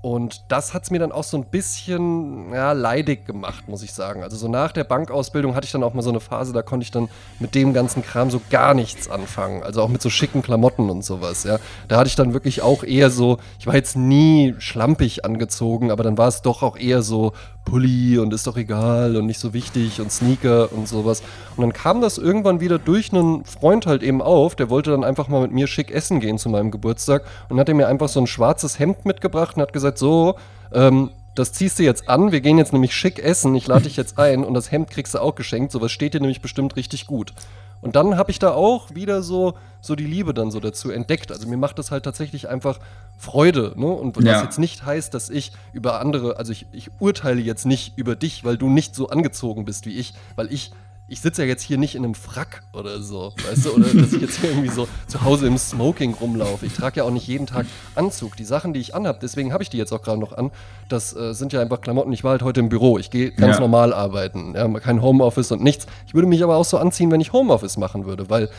und das hat es mir dann auch so ein bisschen ja, leidig gemacht, muss ich sagen. Also so nach der Bankausbildung hatte ich dann auch mal so eine Phase, da konnte ich dann mit dem ganzen Kram so gar nichts anfangen. Also auch mit so schicken Klamotten und sowas, ja. Da hatte ich dann wirklich auch eher so, ich war jetzt nie schlampig angezogen, aber dann war es doch auch eher so Pulli und ist doch egal und nicht so wichtig und Sneaker und sowas. Und dann kam das irgendwann wieder durch einen Freund halt eben auf, der wollte dann einfach mal mit mir schick essen gehen zu meinem Geburtstag und hat mir einfach so ein schwarzes Hemd mitgebracht und hat gesagt, so, ähm, das ziehst du jetzt an, wir gehen jetzt nämlich schick essen, ich lade dich jetzt ein und das Hemd kriegst du auch geschenkt, sowas steht dir nämlich bestimmt richtig gut. Und dann habe ich da auch wieder so, so die Liebe dann so dazu entdeckt. Also mir macht das halt tatsächlich einfach Freude. Ne? Und was ja. jetzt nicht heißt, dass ich über andere, also ich, ich urteile jetzt nicht über dich, weil du nicht so angezogen bist wie ich, weil ich ich sitze ja jetzt hier nicht in einem Frack oder so, weißt du, oder dass ich jetzt irgendwie so zu Hause im Smoking rumlaufe. Ich trage ja auch nicht jeden Tag Anzug. Die Sachen, die ich anhabe, deswegen habe ich die jetzt auch gerade noch an, das äh, sind ja einfach Klamotten. Ich war halt heute im Büro. Ich gehe ganz ja. normal arbeiten. Ja, kein Homeoffice und nichts. Ich würde mich aber auch so anziehen, wenn ich Homeoffice machen würde, weil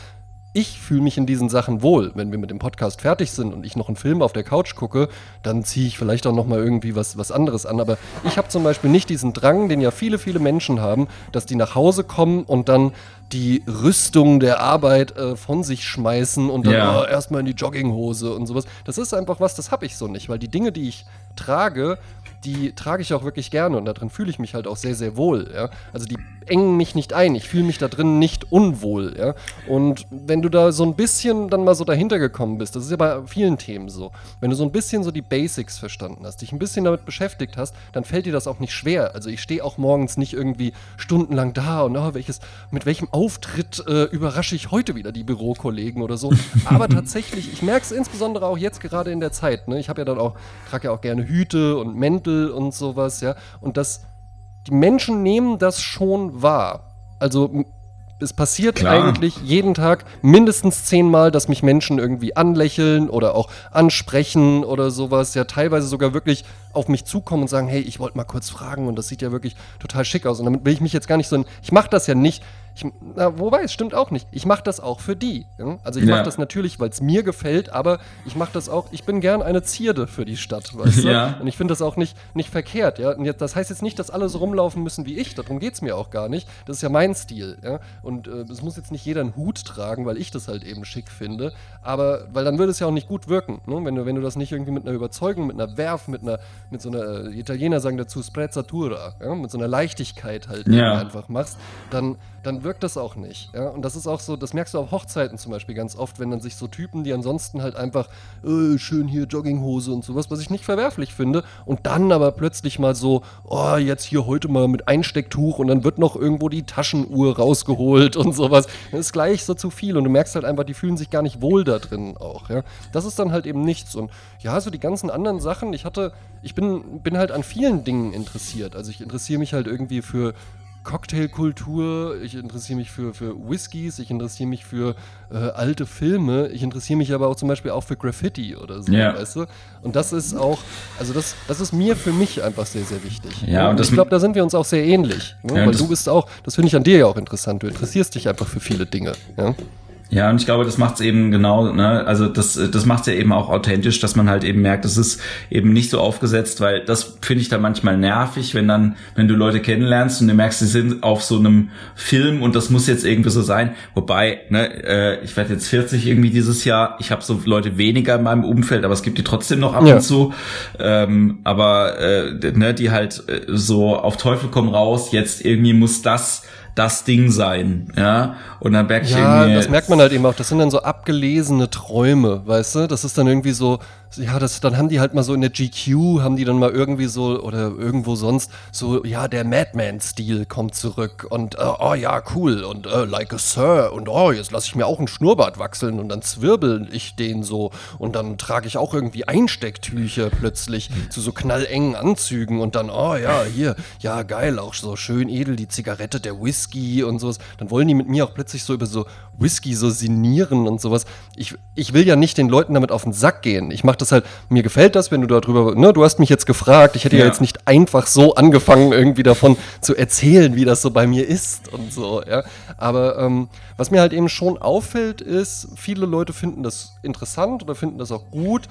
ich fühle mich in diesen Sachen wohl. Wenn wir mit dem Podcast fertig sind und ich noch einen Film auf der Couch gucke, dann ziehe ich vielleicht auch noch mal irgendwie was, was anderes an. Aber ich habe zum Beispiel nicht diesen Drang, den ja viele, viele Menschen haben, dass die nach Hause kommen und dann die Rüstung der Arbeit äh, von sich schmeißen und dann ja. oh, erstmal in die Jogginghose und sowas. Das ist einfach was, das habe ich so nicht, weil die Dinge, die ich trage, die trage ich auch wirklich gerne und darin fühle ich mich halt auch sehr, sehr wohl. Ja? Also die engen mich nicht ein, ich fühle mich da drin nicht unwohl. Ja? Und wenn du da so ein bisschen dann mal so dahinter gekommen bist, das ist ja bei vielen Themen so, wenn du so ein bisschen so die Basics verstanden hast, dich ein bisschen damit beschäftigt hast, dann fällt dir das auch nicht schwer. Also ich stehe auch morgens nicht irgendwie stundenlang da und oh, welches, mit welchem Auftritt äh, überrasche ich heute wieder die Bürokollegen oder so. Aber tatsächlich, ich merke es insbesondere auch jetzt gerade in der Zeit. Ne? Ich habe ja dann auch, trage ja auch gerne Hüte und Mäntel und sowas, ja. Und das die Menschen nehmen das schon wahr. Also es passiert Klar. eigentlich jeden Tag mindestens zehnmal, dass mich Menschen irgendwie anlächeln oder auch ansprechen oder sowas. Ja, teilweise sogar wirklich auf mich zukommen und sagen, hey, ich wollte mal kurz fragen und das sieht ja wirklich total schick aus. Und damit will ich mich jetzt gar nicht so, ich mache das ja nicht, ich, na, wobei, es stimmt auch nicht. Ich mache das auch für die. Ja? Also ich ja. mache das natürlich, weil es mir gefällt, aber ich mache das auch, ich bin gern eine Zierde für die Stadt, [laughs] weißt du? Ja. Und ich finde das auch nicht, nicht verkehrt, ja. Und jetzt, das heißt jetzt nicht, dass alle so rumlaufen müssen wie ich, darum geht es mir auch gar nicht. Das ist ja mein Stil, ja. Und äh, es muss jetzt nicht jeder einen Hut tragen, weil ich das halt eben schick finde. Aber, weil dann würde es ja auch nicht gut wirken, ne? wenn, du, wenn du das nicht irgendwie mit einer Überzeugung, mit einer Werf, mit einer, mit so einer, äh, Italiener sagen dazu Sprezzatura, ja? mit so einer Leichtigkeit halt einfach machst, dann dann wirkt das auch nicht. Ja? Und das ist auch so, das merkst du auf Hochzeiten zum Beispiel ganz oft, wenn dann sich so Typen, die ansonsten halt einfach äh, schön hier Jogginghose und sowas, was ich nicht verwerflich finde, und dann aber plötzlich mal so, oh, jetzt hier heute mal mit Einstecktuch und dann wird noch irgendwo die Taschenuhr rausgeholt und sowas. Das ist gleich so zu viel und du merkst halt einfach, die fühlen sich gar nicht wohl da drin auch. Ja? Das ist dann halt eben nichts. Und ja, so die ganzen anderen Sachen, ich hatte, ich bin, bin halt an vielen Dingen interessiert. Also ich interessiere mich halt irgendwie für Cocktailkultur, ich interessiere mich für, für Whiskys, ich interessiere mich für äh, alte Filme, ich interessiere mich aber auch zum Beispiel auch für Graffiti oder so, ja. weißt du? Und das ist auch, also das, das ist mir für mich einfach sehr, sehr wichtig. Ja, und, und ich glaube, da sind wir uns auch sehr ähnlich. Ne? Ja, Weil du bist auch, das finde ich an dir ja auch interessant, du interessierst dich einfach für viele Dinge. Ja? Ja, und ich glaube, das macht es eben genau, ne, also das, das macht es ja eben auch authentisch, dass man halt eben merkt, es ist eben nicht so aufgesetzt, weil das finde ich dann manchmal nervig, wenn dann, wenn du Leute kennenlernst und du merkst, sie sind auf so einem Film und das muss jetzt irgendwie so sein. Wobei, ne, äh, ich werde jetzt 40 irgendwie dieses Jahr, ich habe so Leute weniger in meinem Umfeld, aber es gibt die trotzdem noch ab ja. und zu. Ähm, aber äh, ne, die halt äh, so auf Teufel komm raus, jetzt irgendwie muss das das Ding sein, ja. Und dann merke ich ja, irgendwie. das merkt man halt eben auch. Das sind dann so abgelesene Träume, weißt du? Das ist dann irgendwie so, ja, das, dann haben die halt mal so in der GQ, haben die dann mal irgendwie so oder irgendwo sonst so, ja, der Madman-Stil kommt zurück und äh, oh ja, cool und äh, like a Sir und oh, jetzt lasse ich mir auch einen Schnurrbart wachseln und dann zwirbel ich den so und dann trage ich auch irgendwie Einstecktücher plötzlich zu so knallengen Anzügen und dann, oh ja, hier, ja, geil, auch so schön edel, die Zigarette, der Whisky und sowas. Dann wollen die mit mir auch plötzlich so über so Whisky so sinnieren und sowas. Ich, ich will ja nicht den Leuten damit auf den Sack gehen. Ich mache das halt, mir gefällt das, wenn du darüber, ne, du hast mich jetzt gefragt, ich hätte ja. ja. jetzt nicht einfach so angefangen, irgendwie davon zu erzählen, wie das so bei mir ist und so, ja. Aber ähm, was mir halt eben schon auffällt, ist, viele Leute finden das interessant oder finden das auch gut.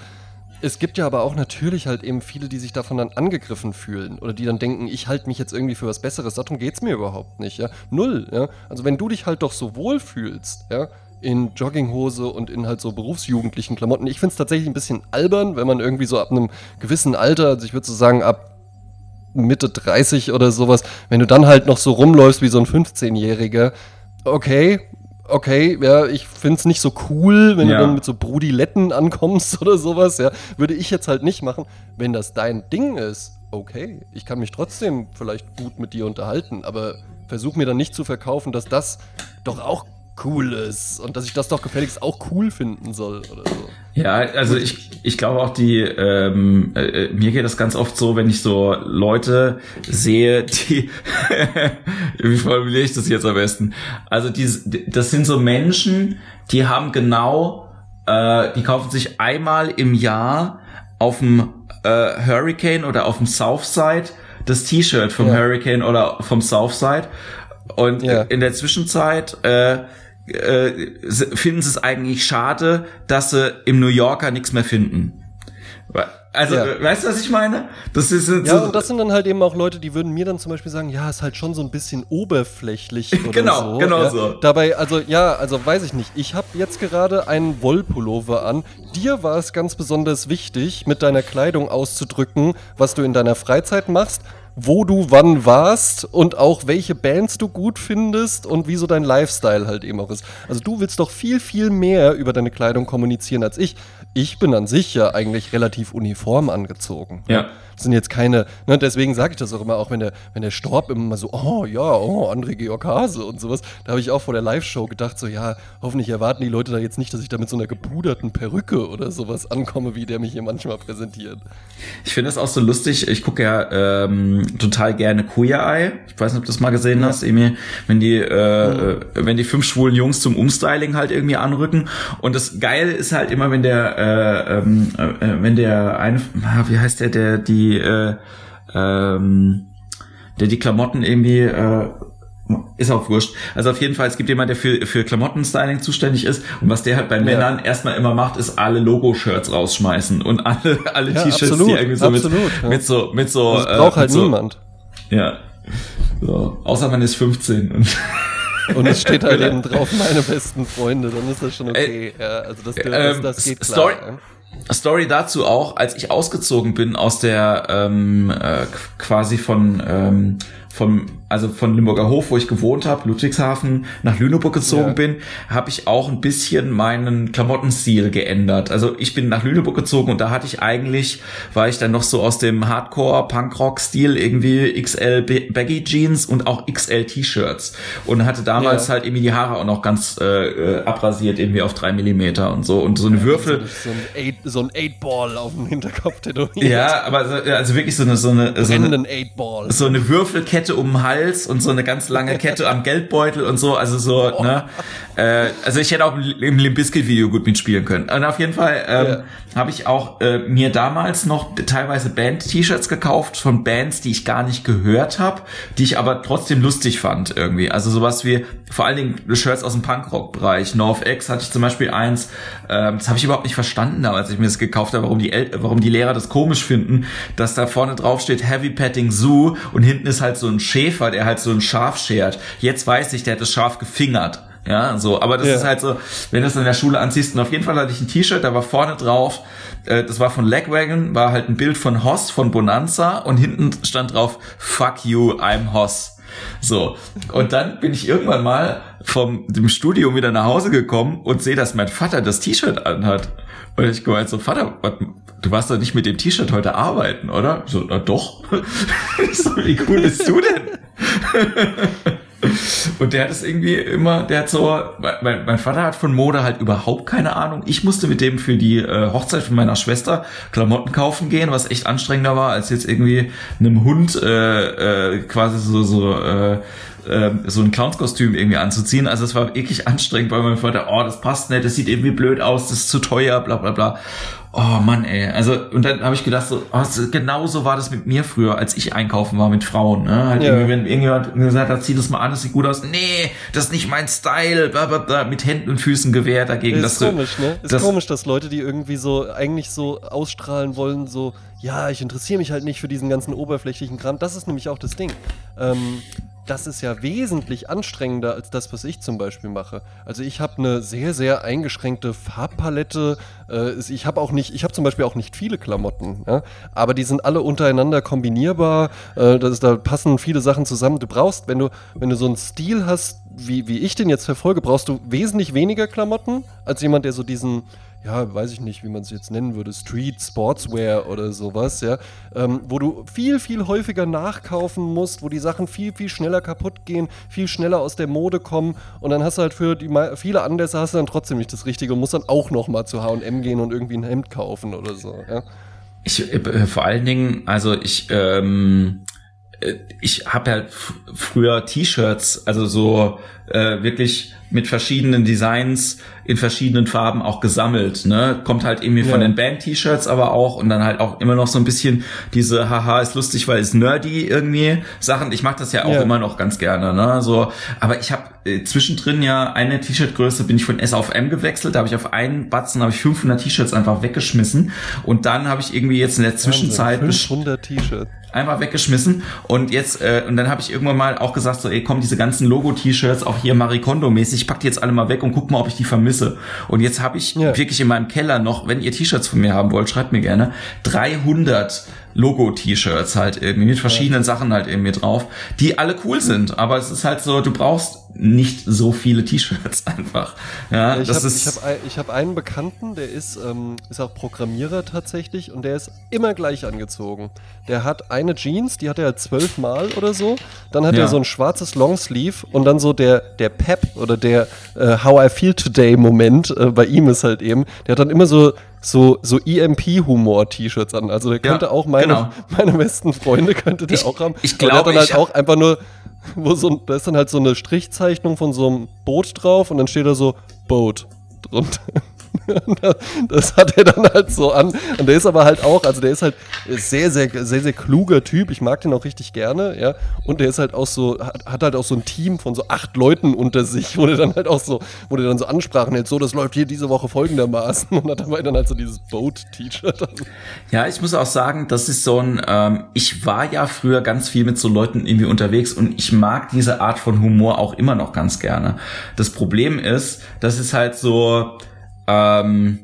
Es gibt ja aber auch natürlich halt eben viele, die sich davon dann angegriffen fühlen oder die dann denken, ich halte mich jetzt irgendwie für was Besseres. Darum geht es mir überhaupt nicht, ja. Null, ja. Also wenn du dich halt doch so wohl fühlst, ja, in Jogginghose und in halt so berufsjugendlichen Klamotten. Ich finde es tatsächlich ein bisschen albern, wenn man irgendwie so ab einem gewissen Alter, also ich würde so sagen ab Mitte 30 oder sowas, wenn du dann halt noch so rumläufst wie so ein 15-Jähriger, okay, okay, ja, ich finde es nicht so cool, wenn ja. du dann mit so Brudiletten ankommst [laughs] oder sowas, ja, würde ich jetzt halt nicht machen. Wenn das dein Ding ist, okay, ich kann mich trotzdem vielleicht gut mit dir unterhalten, aber versuch mir dann nicht zu verkaufen, dass das doch auch cool ist und dass ich das doch gefälligst auch cool finden soll oder so. Ja, also ich, ich glaube auch die, ähm, äh, mir geht das ganz oft so, wenn ich so Leute sehe, die, [laughs] wie formuliere ich das jetzt am besten? Also die, das sind so Menschen, die haben genau, äh, die kaufen sich einmal im Jahr auf dem äh, Hurricane oder auf dem Southside das T-Shirt vom ja. Hurricane oder vom Southside und ja. in der Zwischenzeit äh, äh, finden sie es eigentlich schade, dass sie im New Yorker nichts mehr finden. Also, ja. weißt du, was ich meine? Das ist so Ja, und das sind dann halt eben auch Leute, die würden mir dann zum Beispiel sagen, ja, ist halt schon so ein bisschen oberflächlich [laughs] oder genau, so. Genau, ja. so. Dabei, also ja, also weiß ich nicht. Ich habe jetzt gerade einen Wollpullover an. Dir war es ganz besonders wichtig, mit deiner Kleidung auszudrücken, was du in deiner Freizeit machst wo du wann warst und auch welche Bands du gut findest und wie so dein Lifestyle halt eben auch ist. Also du willst doch viel, viel mehr über deine Kleidung kommunizieren als ich. Ich bin an sich ja eigentlich relativ uniform angezogen. Ja. Das sind jetzt keine, ne, deswegen sage ich das auch immer, auch wenn der, wenn der Storb immer so, oh ja, oh, André Georg Hase und sowas, da habe ich auch vor der Live-Show gedacht, so ja, hoffentlich erwarten die Leute da jetzt nicht, dass ich da mit so einer gepuderten Perücke oder sowas ankomme, wie der mich hier manchmal präsentiert. Ich finde es auch so lustig, ich gucke ja ähm, total gerne Queer Eye. Ich weiß nicht, ob du das mal gesehen ja. hast, Emil, wenn die, äh, mhm. wenn die fünf schwulen Jungs zum Umstyling halt irgendwie anrücken. Und das Geile ist halt immer, wenn der, äh, ähm, äh, wenn der eine, wie heißt der, der die äh, ähm, der die Klamotten irgendwie äh, ist auch wurscht. Also auf jeden Fall, es gibt jemand, der für, für Klamottenstyling zuständig ist. Und was der halt bei ja. Männern erstmal immer macht, ist alle Logo-Shirts rausschmeißen und alle, alle ja, T-Shirts, die irgendwie so absolut, mit, ja. mit so, mit so, das braucht äh, halt so, niemand. Ja. So. Außer man ist 15 und [laughs] und es steht halt eben drauf, meine besten Freunde, dann ist das schon okay. Äh, ja, also das, das, das, das geht klar. Story, Story dazu auch, als ich ausgezogen bin aus der ähm, äh, quasi von ähm, vom also von Limburger Hof, wo ich gewohnt habe, Ludwigshafen, nach Lüneburg gezogen ja. bin, habe ich auch ein bisschen meinen Klamottenstil geändert. Also ich bin nach Lüneburg gezogen und da hatte ich eigentlich, war ich dann noch so aus dem Hardcore Punkrock Stil irgendwie XL Baggy Jeans und auch XL T-Shirts und hatte damals ja. halt irgendwie die Haare auch noch ganz äh, äh abrasiert irgendwie auf drei Millimeter und so und so eine ja, Würfel. So ein, Eight, so ein Eight Ball auf dem Hinterkopf tätowiert. Ja, aber also wirklich so eine so eine so eine, so eine Würfelkette um den Hals und so eine ganz lange Kette am Geldbeutel und so, also so, oh. ne? Äh, also ich hätte auch im Limbiskit Video gut mitspielen können. Und auf jeden Fall ähm, ja. habe ich auch äh, mir damals noch teilweise Band-T-Shirts gekauft von Bands, die ich gar nicht gehört habe, die ich aber trotzdem lustig fand irgendwie. Also sowas wie vor allen Dingen Shirts aus dem Punkrock-Bereich. NoFX hatte ich zum Beispiel eins, ähm, das habe ich überhaupt nicht verstanden, als ich mir das gekauft habe, warum die, El warum die Lehrer das komisch finden, dass da vorne drauf steht Heavy Petting Zoo und hinten ist halt so ein Schäfer, der halt so ein Schaf schert. Jetzt weiß ich, der hat das Schaf gefingert. Ja, so, aber das ja. ist halt so, wenn du es in der Schule anziehst, und auf jeden Fall hatte ich ein T-Shirt, da war vorne drauf, äh, das war von Legwagon, war halt ein Bild von Hoss von Bonanza und hinten stand drauf, fuck you, I'm Hoss. So, und dann bin ich irgendwann mal vom dem Studium wieder nach Hause gekommen und sehe, dass mein Vater das T-Shirt anhat. Und ich gemeint so, Vater, was, du warst doch nicht mit dem T-Shirt heute arbeiten, oder? So, na doch. [laughs] so, wie cool bist du denn? [laughs] Und der hat es irgendwie immer, der hat so, mein, mein, Vater hat von Mode halt überhaupt keine Ahnung. Ich musste mit dem für die äh, Hochzeit von meiner Schwester Klamotten kaufen gehen, was echt anstrengender war, als jetzt irgendwie einem Hund äh, äh, quasi so, so äh, äh, so ein Clownskostüm irgendwie anzuziehen. Also es war wirklich anstrengend, weil mein Vater, oh, das passt nicht, das sieht irgendwie blöd aus, das ist zu teuer, bla bla bla. Oh Mann, ey. Also, und dann habe ich gedacht, so, oh, genau so war das mit mir früher, als ich einkaufen war mit Frauen. Ne? Halt ja. wenn irgendjemand gesagt hat, zieh das mal an, das sieht gut aus. Nee, das ist nicht mein Style. Bla, bla, bla, mit Händen und Füßen gewehrt dagegen. Ist komisch, du, ne? Ist das, komisch, dass Leute, die irgendwie so eigentlich so ausstrahlen wollen, so, ja, ich interessiere mich halt nicht für diesen ganzen oberflächlichen Kram. Das ist nämlich auch das Ding. Ähm, das ist ja wesentlich anstrengender als das, was ich zum Beispiel mache. Also ich habe eine sehr, sehr eingeschränkte Farbpalette. Äh, ich habe auch nicht, ich habe zum Beispiel auch nicht viele Klamotten, ja? aber die sind alle untereinander kombinierbar. Äh, das, da passen viele Sachen zusammen. Du brauchst, wenn du, wenn du so einen Stil hast, wie, wie ich den jetzt verfolge, brauchst du wesentlich weniger Klamotten als jemand, der so diesen ja, weiß ich nicht, wie man es jetzt nennen würde, Street Sportswear oder sowas, ja, ähm, wo du viel, viel häufiger nachkaufen musst, wo die Sachen viel, viel schneller kaputt gehen, viel schneller aus der Mode kommen und dann hast du halt für die viele Anlässe hast du dann trotzdem nicht das Richtige und musst dann auch nochmal zu H&M gehen und irgendwie ein Hemd kaufen oder so, ja. Ich, äh, vor allen Dingen, also ich, ähm, äh, ich habe halt früher T-Shirts, also so äh, wirklich mit verschiedenen Designs in verschiedenen Farben auch gesammelt. Ne? Kommt halt irgendwie ja. von den Band-T-Shirts aber auch und dann halt auch immer noch so ein bisschen diese Haha ist lustig, weil es nerdy irgendwie Sachen. Ich mag das ja auch ja. immer noch ganz gerne. Ne? So, aber ich habe äh, zwischendrin ja eine T-Shirt-Größe bin ich von S auf M gewechselt. Da habe ich auf einen Batzen habe ich 500 T-Shirts einfach weggeschmissen und dann habe ich irgendwie jetzt in der Zwischenzeit 500 T-Shirts einfach weggeschmissen und jetzt äh, und dann habe ich irgendwann mal auch gesagt so ey komm diese ganzen Logo T-Shirts auch hier Marie Kondo mäßig ich pack die jetzt alle mal weg und guck mal ob ich die vermisse und jetzt habe ich ja. wirklich in meinem Keller noch wenn ihr T-Shirts von mir haben wollt schreibt mir gerne 300 Logo-T-Shirts halt irgendwie mit verschiedenen ja. Sachen halt irgendwie drauf, die alle cool sind. Aber es ist halt so, du brauchst nicht so viele T-Shirts [laughs] einfach. Ja, ich habe ich hab, ich hab einen Bekannten, der ist, ähm, ist auch Programmierer tatsächlich und der ist immer gleich angezogen. Der hat eine Jeans, die hat er zwölfmal oder so. Dann hat ja. er so ein schwarzes Longsleeve und dann so der, der Pep oder der äh, How I Feel Today Moment äh, bei ihm ist halt eben, der hat dann immer so so, so EMP-Humor-T-Shirts an. Also der könnte ja, auch meine, genau. [laughs] meine besten Freunde könnte der ich, auch haben. Ich glaube, dann halt auch einfach nur, wo so, da ist dann halt so eine Strichzeichnung von so einem Boot drauf und dann steht da so Boat drunter. Das hat er dann halt so an. Und der ist aber halt auch, also der ist halt sehr, sehr, sehr, sehr kluger Typ. Ich mag den auch richtig gerne, ja. Und der ist halt auch so, hat, hat halt auch so ein Team von so acht Leuten unter sich, wo der dann halt auch so, wo der dann so Ansprachen hält, so, das läuft hier diese Woche folgendermaßen. Und hat dabei dann halt so dieses Boat-T-Shirt Ja, ich muss auch sagen, das ist so ein, ähm, ich war ja früher ganz viel mit so Leuten irgendwie unterwegs und ich mag diese Art von Humor auch immer noch ganz gerne. Das Problem ist, das ist halt so, ähm,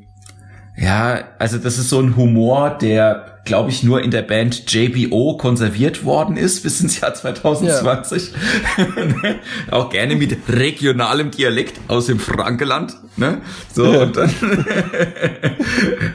ja, also das ist so ein Humor, der, glaube ich, nur in der Band JBO konserviert worden ist bis ins Jahr 2020. Ja. [laughs] Auch gerne mit regionalem Dialekt aus dem Frankeland. Ne? So, ja. und dann [laughs]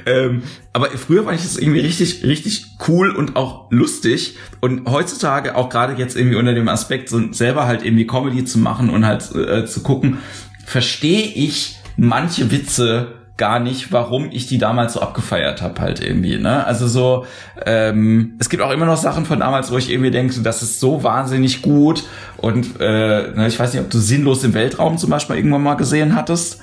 ähm, aber früher fand ich das irgendwie richtig, richtig cool und auch lustig. Und heutzutage auch gerade jetzt irgendwie unter dem Aspekt, so selber halt irgendwie Comedy zu machen und halt äh, zu gucken, verstehe ich manche Witze gar nicht, warum ich die damals so abgefeiert habe halt irgendwie. Ne? Also so, ähm, es gibt auch immer noch Sachen von damals, wo ich irgendwie denke, das ist so wahnsinnig gut. Und äh, ne, ich weiß nicht, ob du sinnlos im Weltraum zum Beispiel irgendwann mal gesehen hattest.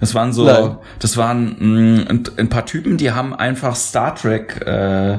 Das waren so, Nein. das waren mh, mm, ein, ein, paar Typen, die haben einfach Star Trek äh,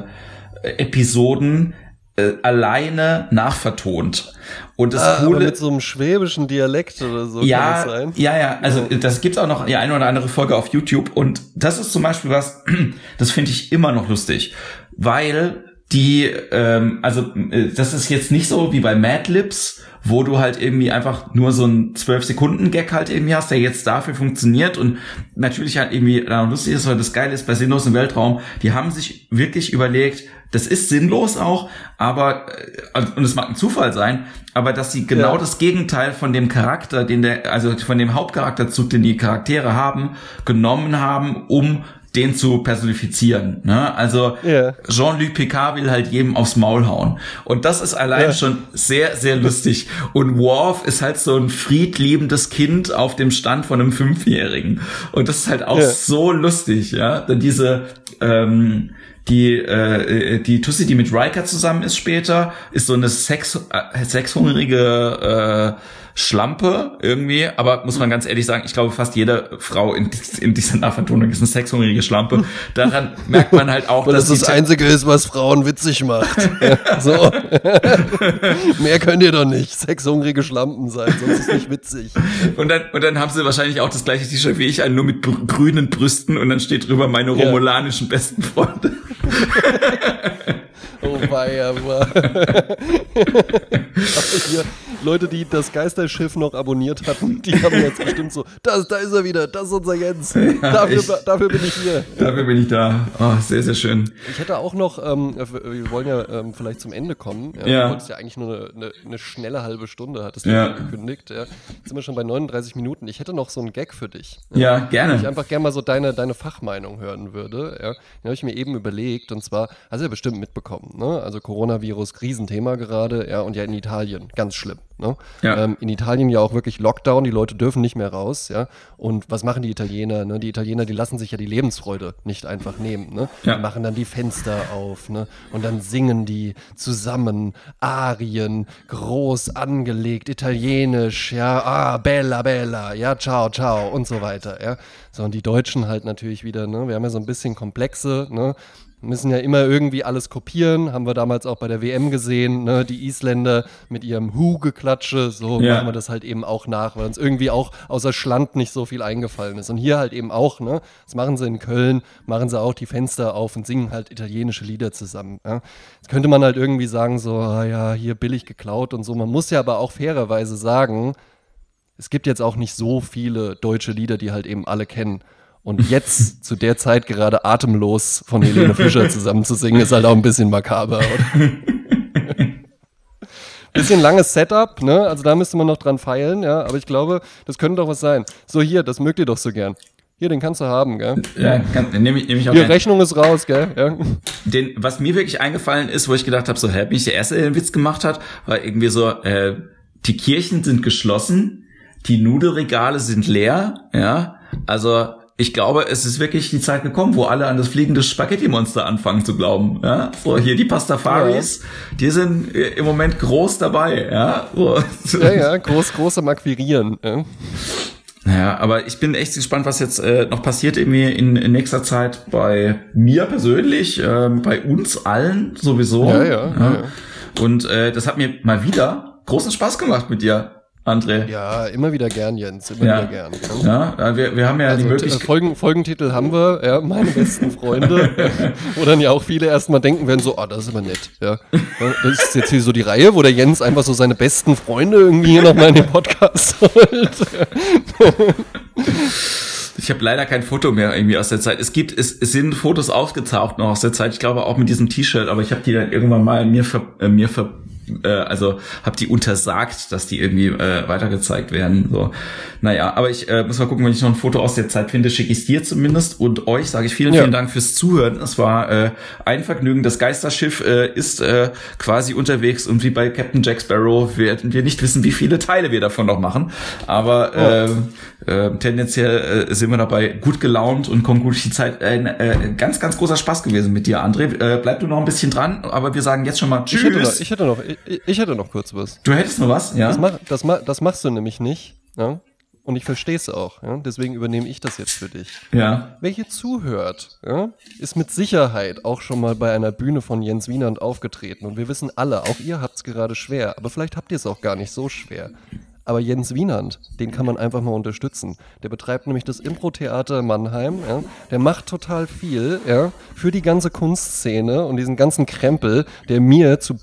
Episoden äh, alleine nachvertont. Und das ah, Coole. mit so einem schwäbischen Dialekt oder so ja, kann das sein. Ja, ja, also das gibt's auch noch die eine oder andere Folge auf YouTube. Und das ist zum Beispiel was, [clears throat] das finde ich immer noch lustig. Weil die, ähm, also äh, das ist jetzt nicht so wie bei Mad Libs, wo du halt irgendwie einfach nur so einen 12-Sekunden-Gag halt irgendwie hast, der jetzt dafür funktioniert und natürlich halt irgendwie äh, lustig ist, weil das Geile ist bei Sinnlos im Weltraum, die haben sich wirklich überlegt, das ist sinnlos auch, aber äh, und es mag ein Zufall sein, aber dass sie genau ja. das Gegenteil von dem Charakter, den der, also von dem Hauptcharakterzug, den die Charaktere haben, genommen haben, um den zu personifizieren. Ne? Also yeah. Jean-Luc Picard will halt jedem aufs Maul hauen. Und das ist allein yeah. schon sehr, sehr lustig. Und Worf ist halt so ein friedliebendes Kind auf dem Stand von einem Fünfjährigen. Und das ist halt auch yeah. so lustig, ja. Denn diese ähm, die äh, die Tussi, die mit Riker zusammen ist später, ist so eine sex, äh, sexhungrige äh, Schlampe irgendwie, aber muss man ganz ehrlich sagen, ich glaube, fast jede Frau in, [laughs] in dieser Nachvertonung ist eine sexhungrige Schlampe. Daran merkt man halt auch, Weil dass das das Einzige ist, was Frauen witzig macht. [laughs] so. [laughs] Mehr könnt ihr doch nicht. Sexhungrige Schlampen sein, sonst ist nicht witzig. Und dann, und dann haben sie wahrscheinlich auch das gleiche T-Shirt wie ich, nur mit grünen Brüsten und dann steht drüber meine romulanischen ja. besten Freunde. Oh weia, [laughs] hier, Leute, die das Geisterschiff noch abonniert hatten, die haben jetzt bestimmt so, das, da ist er wieder, das ist unser Jens. Ja, dafür, ich, dafür bin ich hier. Dafür bin ich da. Oh, sehr, sehr schön. Ich hätte auch noch, ähm, wir wollen ja ähm, vielleicht zum Ende kommen. Ja, ja. Du wolltest ja eigentlich nur eine, eine, eine schnelle halbe Stunde, hattest du ja. angekündigt. Ja. Jetzt sind wir schon bei 39 Minuten. Ich hätte noch so einen Gag für dich. Ja, gerne. Ich einfach gerne mal so deine, deine Fachmeinung hören würde. Ja. Den habe ich mir eben überlegt und zwar, hast du ja bestimmt mitbekommen, ne? Also Coronavirus, Riesenthema gerade, ja, und ja in Italien, ganz schlimm. Ne? Ja. Ähm, in Italien ja auch wirklich Lockdown, die Leute dürfen nicht mehr raus, ja. Und was machen die Italiener? Ne? Die Italiener, die lassen sich ja die Lebensfreude nicht einfach nehmen. Ne? Ja. Die machen dann die Fenster auf, ne? Und dann singen die zusammen Arien, groß angelegt, italienisch, ja, ah, bella, bella, ja, ciao, ciao und so weiter, ja. So, und die Deutschen halt natürlich wieder, ne? Wir haben ja so ein bisschen Komplexe, ne? Müssen ja immer irgendwie alles kopieren, haben wir damals auch bei der WM gesehen, ne? die Isländer mit ihrem Hu-Geklatsche, so ja. machen wir das halt eben auch nach, weil uns irgendwie auch außer Schland nicht so viel eingefallen ist. Und hier halt eben auch, ne? das machen sie in Köln, machen sie auch die Fenster auf und singen halt italienische Lieder zusammen. Ja? Jetzt könnte man halt irgendwie sagen, so, ah ja, hier billig geklaut und so. Man muss ja aber auch fairerweise sagen, es gibt jetzt auch nicht so viele deutsche Lieder, die halt eben alle kennen. Und jetzt [laughs] zu der Zeit gerade atemlos von Helene Fischer [laughs] zusammen zu singen, ist halt auch ein bisschen makaber. [laughs] bisschen langes Setup, ne? Also da müsste man noch dran feilen, ja. Aber ich glaube, das könnte doch was sein. So hier, das mögt ihr doch so gern. Hier, den kannst du haben, gell? Ja, kann, nehme ich, nehm ich auch gern. Rechnung ist raus, gell? Ja. Den, was mir wirklich eingefallen ist, wo ich gedacht habe, so, hä, bin ich der Erste, der den Witz gemacht hat, war irgendwie so, äh, die Kirchen sind geschlossen, die Nudelregale sind leer, ja. Also ich glaube, es ist wirklich die Zeit gekommen, wo alle an das fliegende Spaghetti-Monster anfangen zu glauben. Ja? So, hier die Pastafaris, ja. die sind äh, im Moment groß dabei. Ja, so. ja, ja groß, groß am Akquirieren. Ja. Ja, aber ich bin echt gespannt, was jetzt äh, noch passiert irgendwie in, in nächster Zeit bei mir persönlich, äh, bei uns allen sowieso. Ja, ja. ja. ja. Und äh, das hat mir mal wieder großen Spaß gemacht mit dir. André. Ja, immer wieder gern, Jens, immer ja. wieder gern. Ja, wir, wir haben ja also, die Möglichkeit. Folgen, Folgentitel haben wir, ja, meine besten Freunde, [laughs] wo dann ja auch viele erstmal denken werden, so, ah, oh, das ist aber nett. Ja. Das ist jetzt hier so die Reihe, wo der Jens einfach so seine besten Freunde irgendwie hier nochmal in den Podcast holt. [laughs] Ich habe leider kein Foto mehr irgendwie aus der Zeit. Es gibt, es, es sind Fotos aufgetaucht noch aus der Zeit. Ich glaube auch mit diesem T-Shirt, aber ich habe die dann irgendwann mal mir ver, äh, mir ver, äh, also habe die untersagt, dass die irgendwie äh, weitergezeigt werden. So, naja, aber ich äh, muss mal gucken, wenn ich noch ein Foto aus der Zeit finde, schicke ich dir zumindest und euch sage ich vielen, ja. vielen Dank fürs Zuhören. Es war äh, ein Vergnügen. Das Geisterschiff äh, ist äh, quasi unterwegs und wie bei Captain Jack Sparrow werden wir nicht wissen, wie viele Teile wir davon noch machen, aber äh, äh, tendenziell äh, sind wir dabei gut gelaunt und kommen gut durch die Zeit. Ein äh, ganz, ganz großer Spaß gewesen mit dir, André. Äh, bleib du noch ein bisschen dran, aber wir sagen jetzt schon mal Tschüss. Ich hätte noch, ich hätte noch, ich, ich hätte noch kurz was. Du hättest noch was, ja? Das, mach, das, das machst du nämlich nicht. Ja? Und ich verstehe es auch. Ja? Deswegen übernehme ich das jetzt für dich. Ja. Welche zuhört, ja, ist mit Sicherheit auch schon mal bei einer Bühne von Jens Wienand aufgetreten. Und wir wissen alle, auch ihr habt es gerade schwer. Aber vielleicht habt ihr es auch gar nicht so schwer. Aber Jens Wienand, den kann man einfach mal unterstützen. Der betreibt nämlich das Impro-Theater Mannheim. Ja? Der macht total viel ja, für die ganze Kunstszene und diesen ganzen Krempel, der mir zu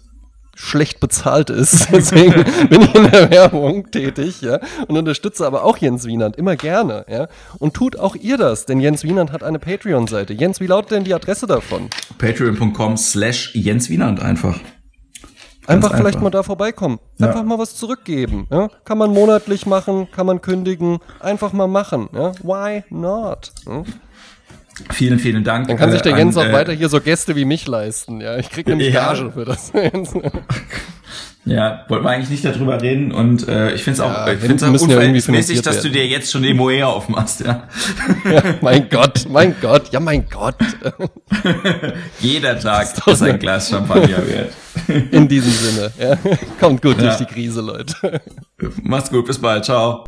schlecht bezahlt ist. [laughs] Deswegen bin ich in der Werbung tätig, ja, und unterstütze aber auch Jens Wienand immer gerne, ja. Und tut auch ihr das, denn Jens Wienand hat eine Patreon-Seite. Jens, wie lautet denn die Adresse davon? Patreon.com slash Jens Wienand einfach. Einfach, einfach vielleicht mal da vorbeikommen. Einfach ja. mal was zurückgeben. Ja? Kann man monatlich machen, kann man kündigen. Einfach mal machen. Ja? Why not? Vielen, vielen Dank. Dann kann sich der äh, Jens auch äh, weiter hier so Gäste wie mich leisten. Ja, ich krieg nämlich ja. Gage für das. [laughs] Ja, wollten wir eigentlich nicht darüber reden und äh, ich finde es auch, ja, ich find's auch unverhältnismäßig, dass du dir jetzt schon die Moe aufmachst, ja. ja. Mein Gott, mein Gott, ja mein Gott. [laughs] Jeder Tag [laughs] ist, ist ein Glas Champagner wert. In diesem Sinne, ja. Kommt gut durch die Krise, Leute. Mach's gut, bis bald, ciao.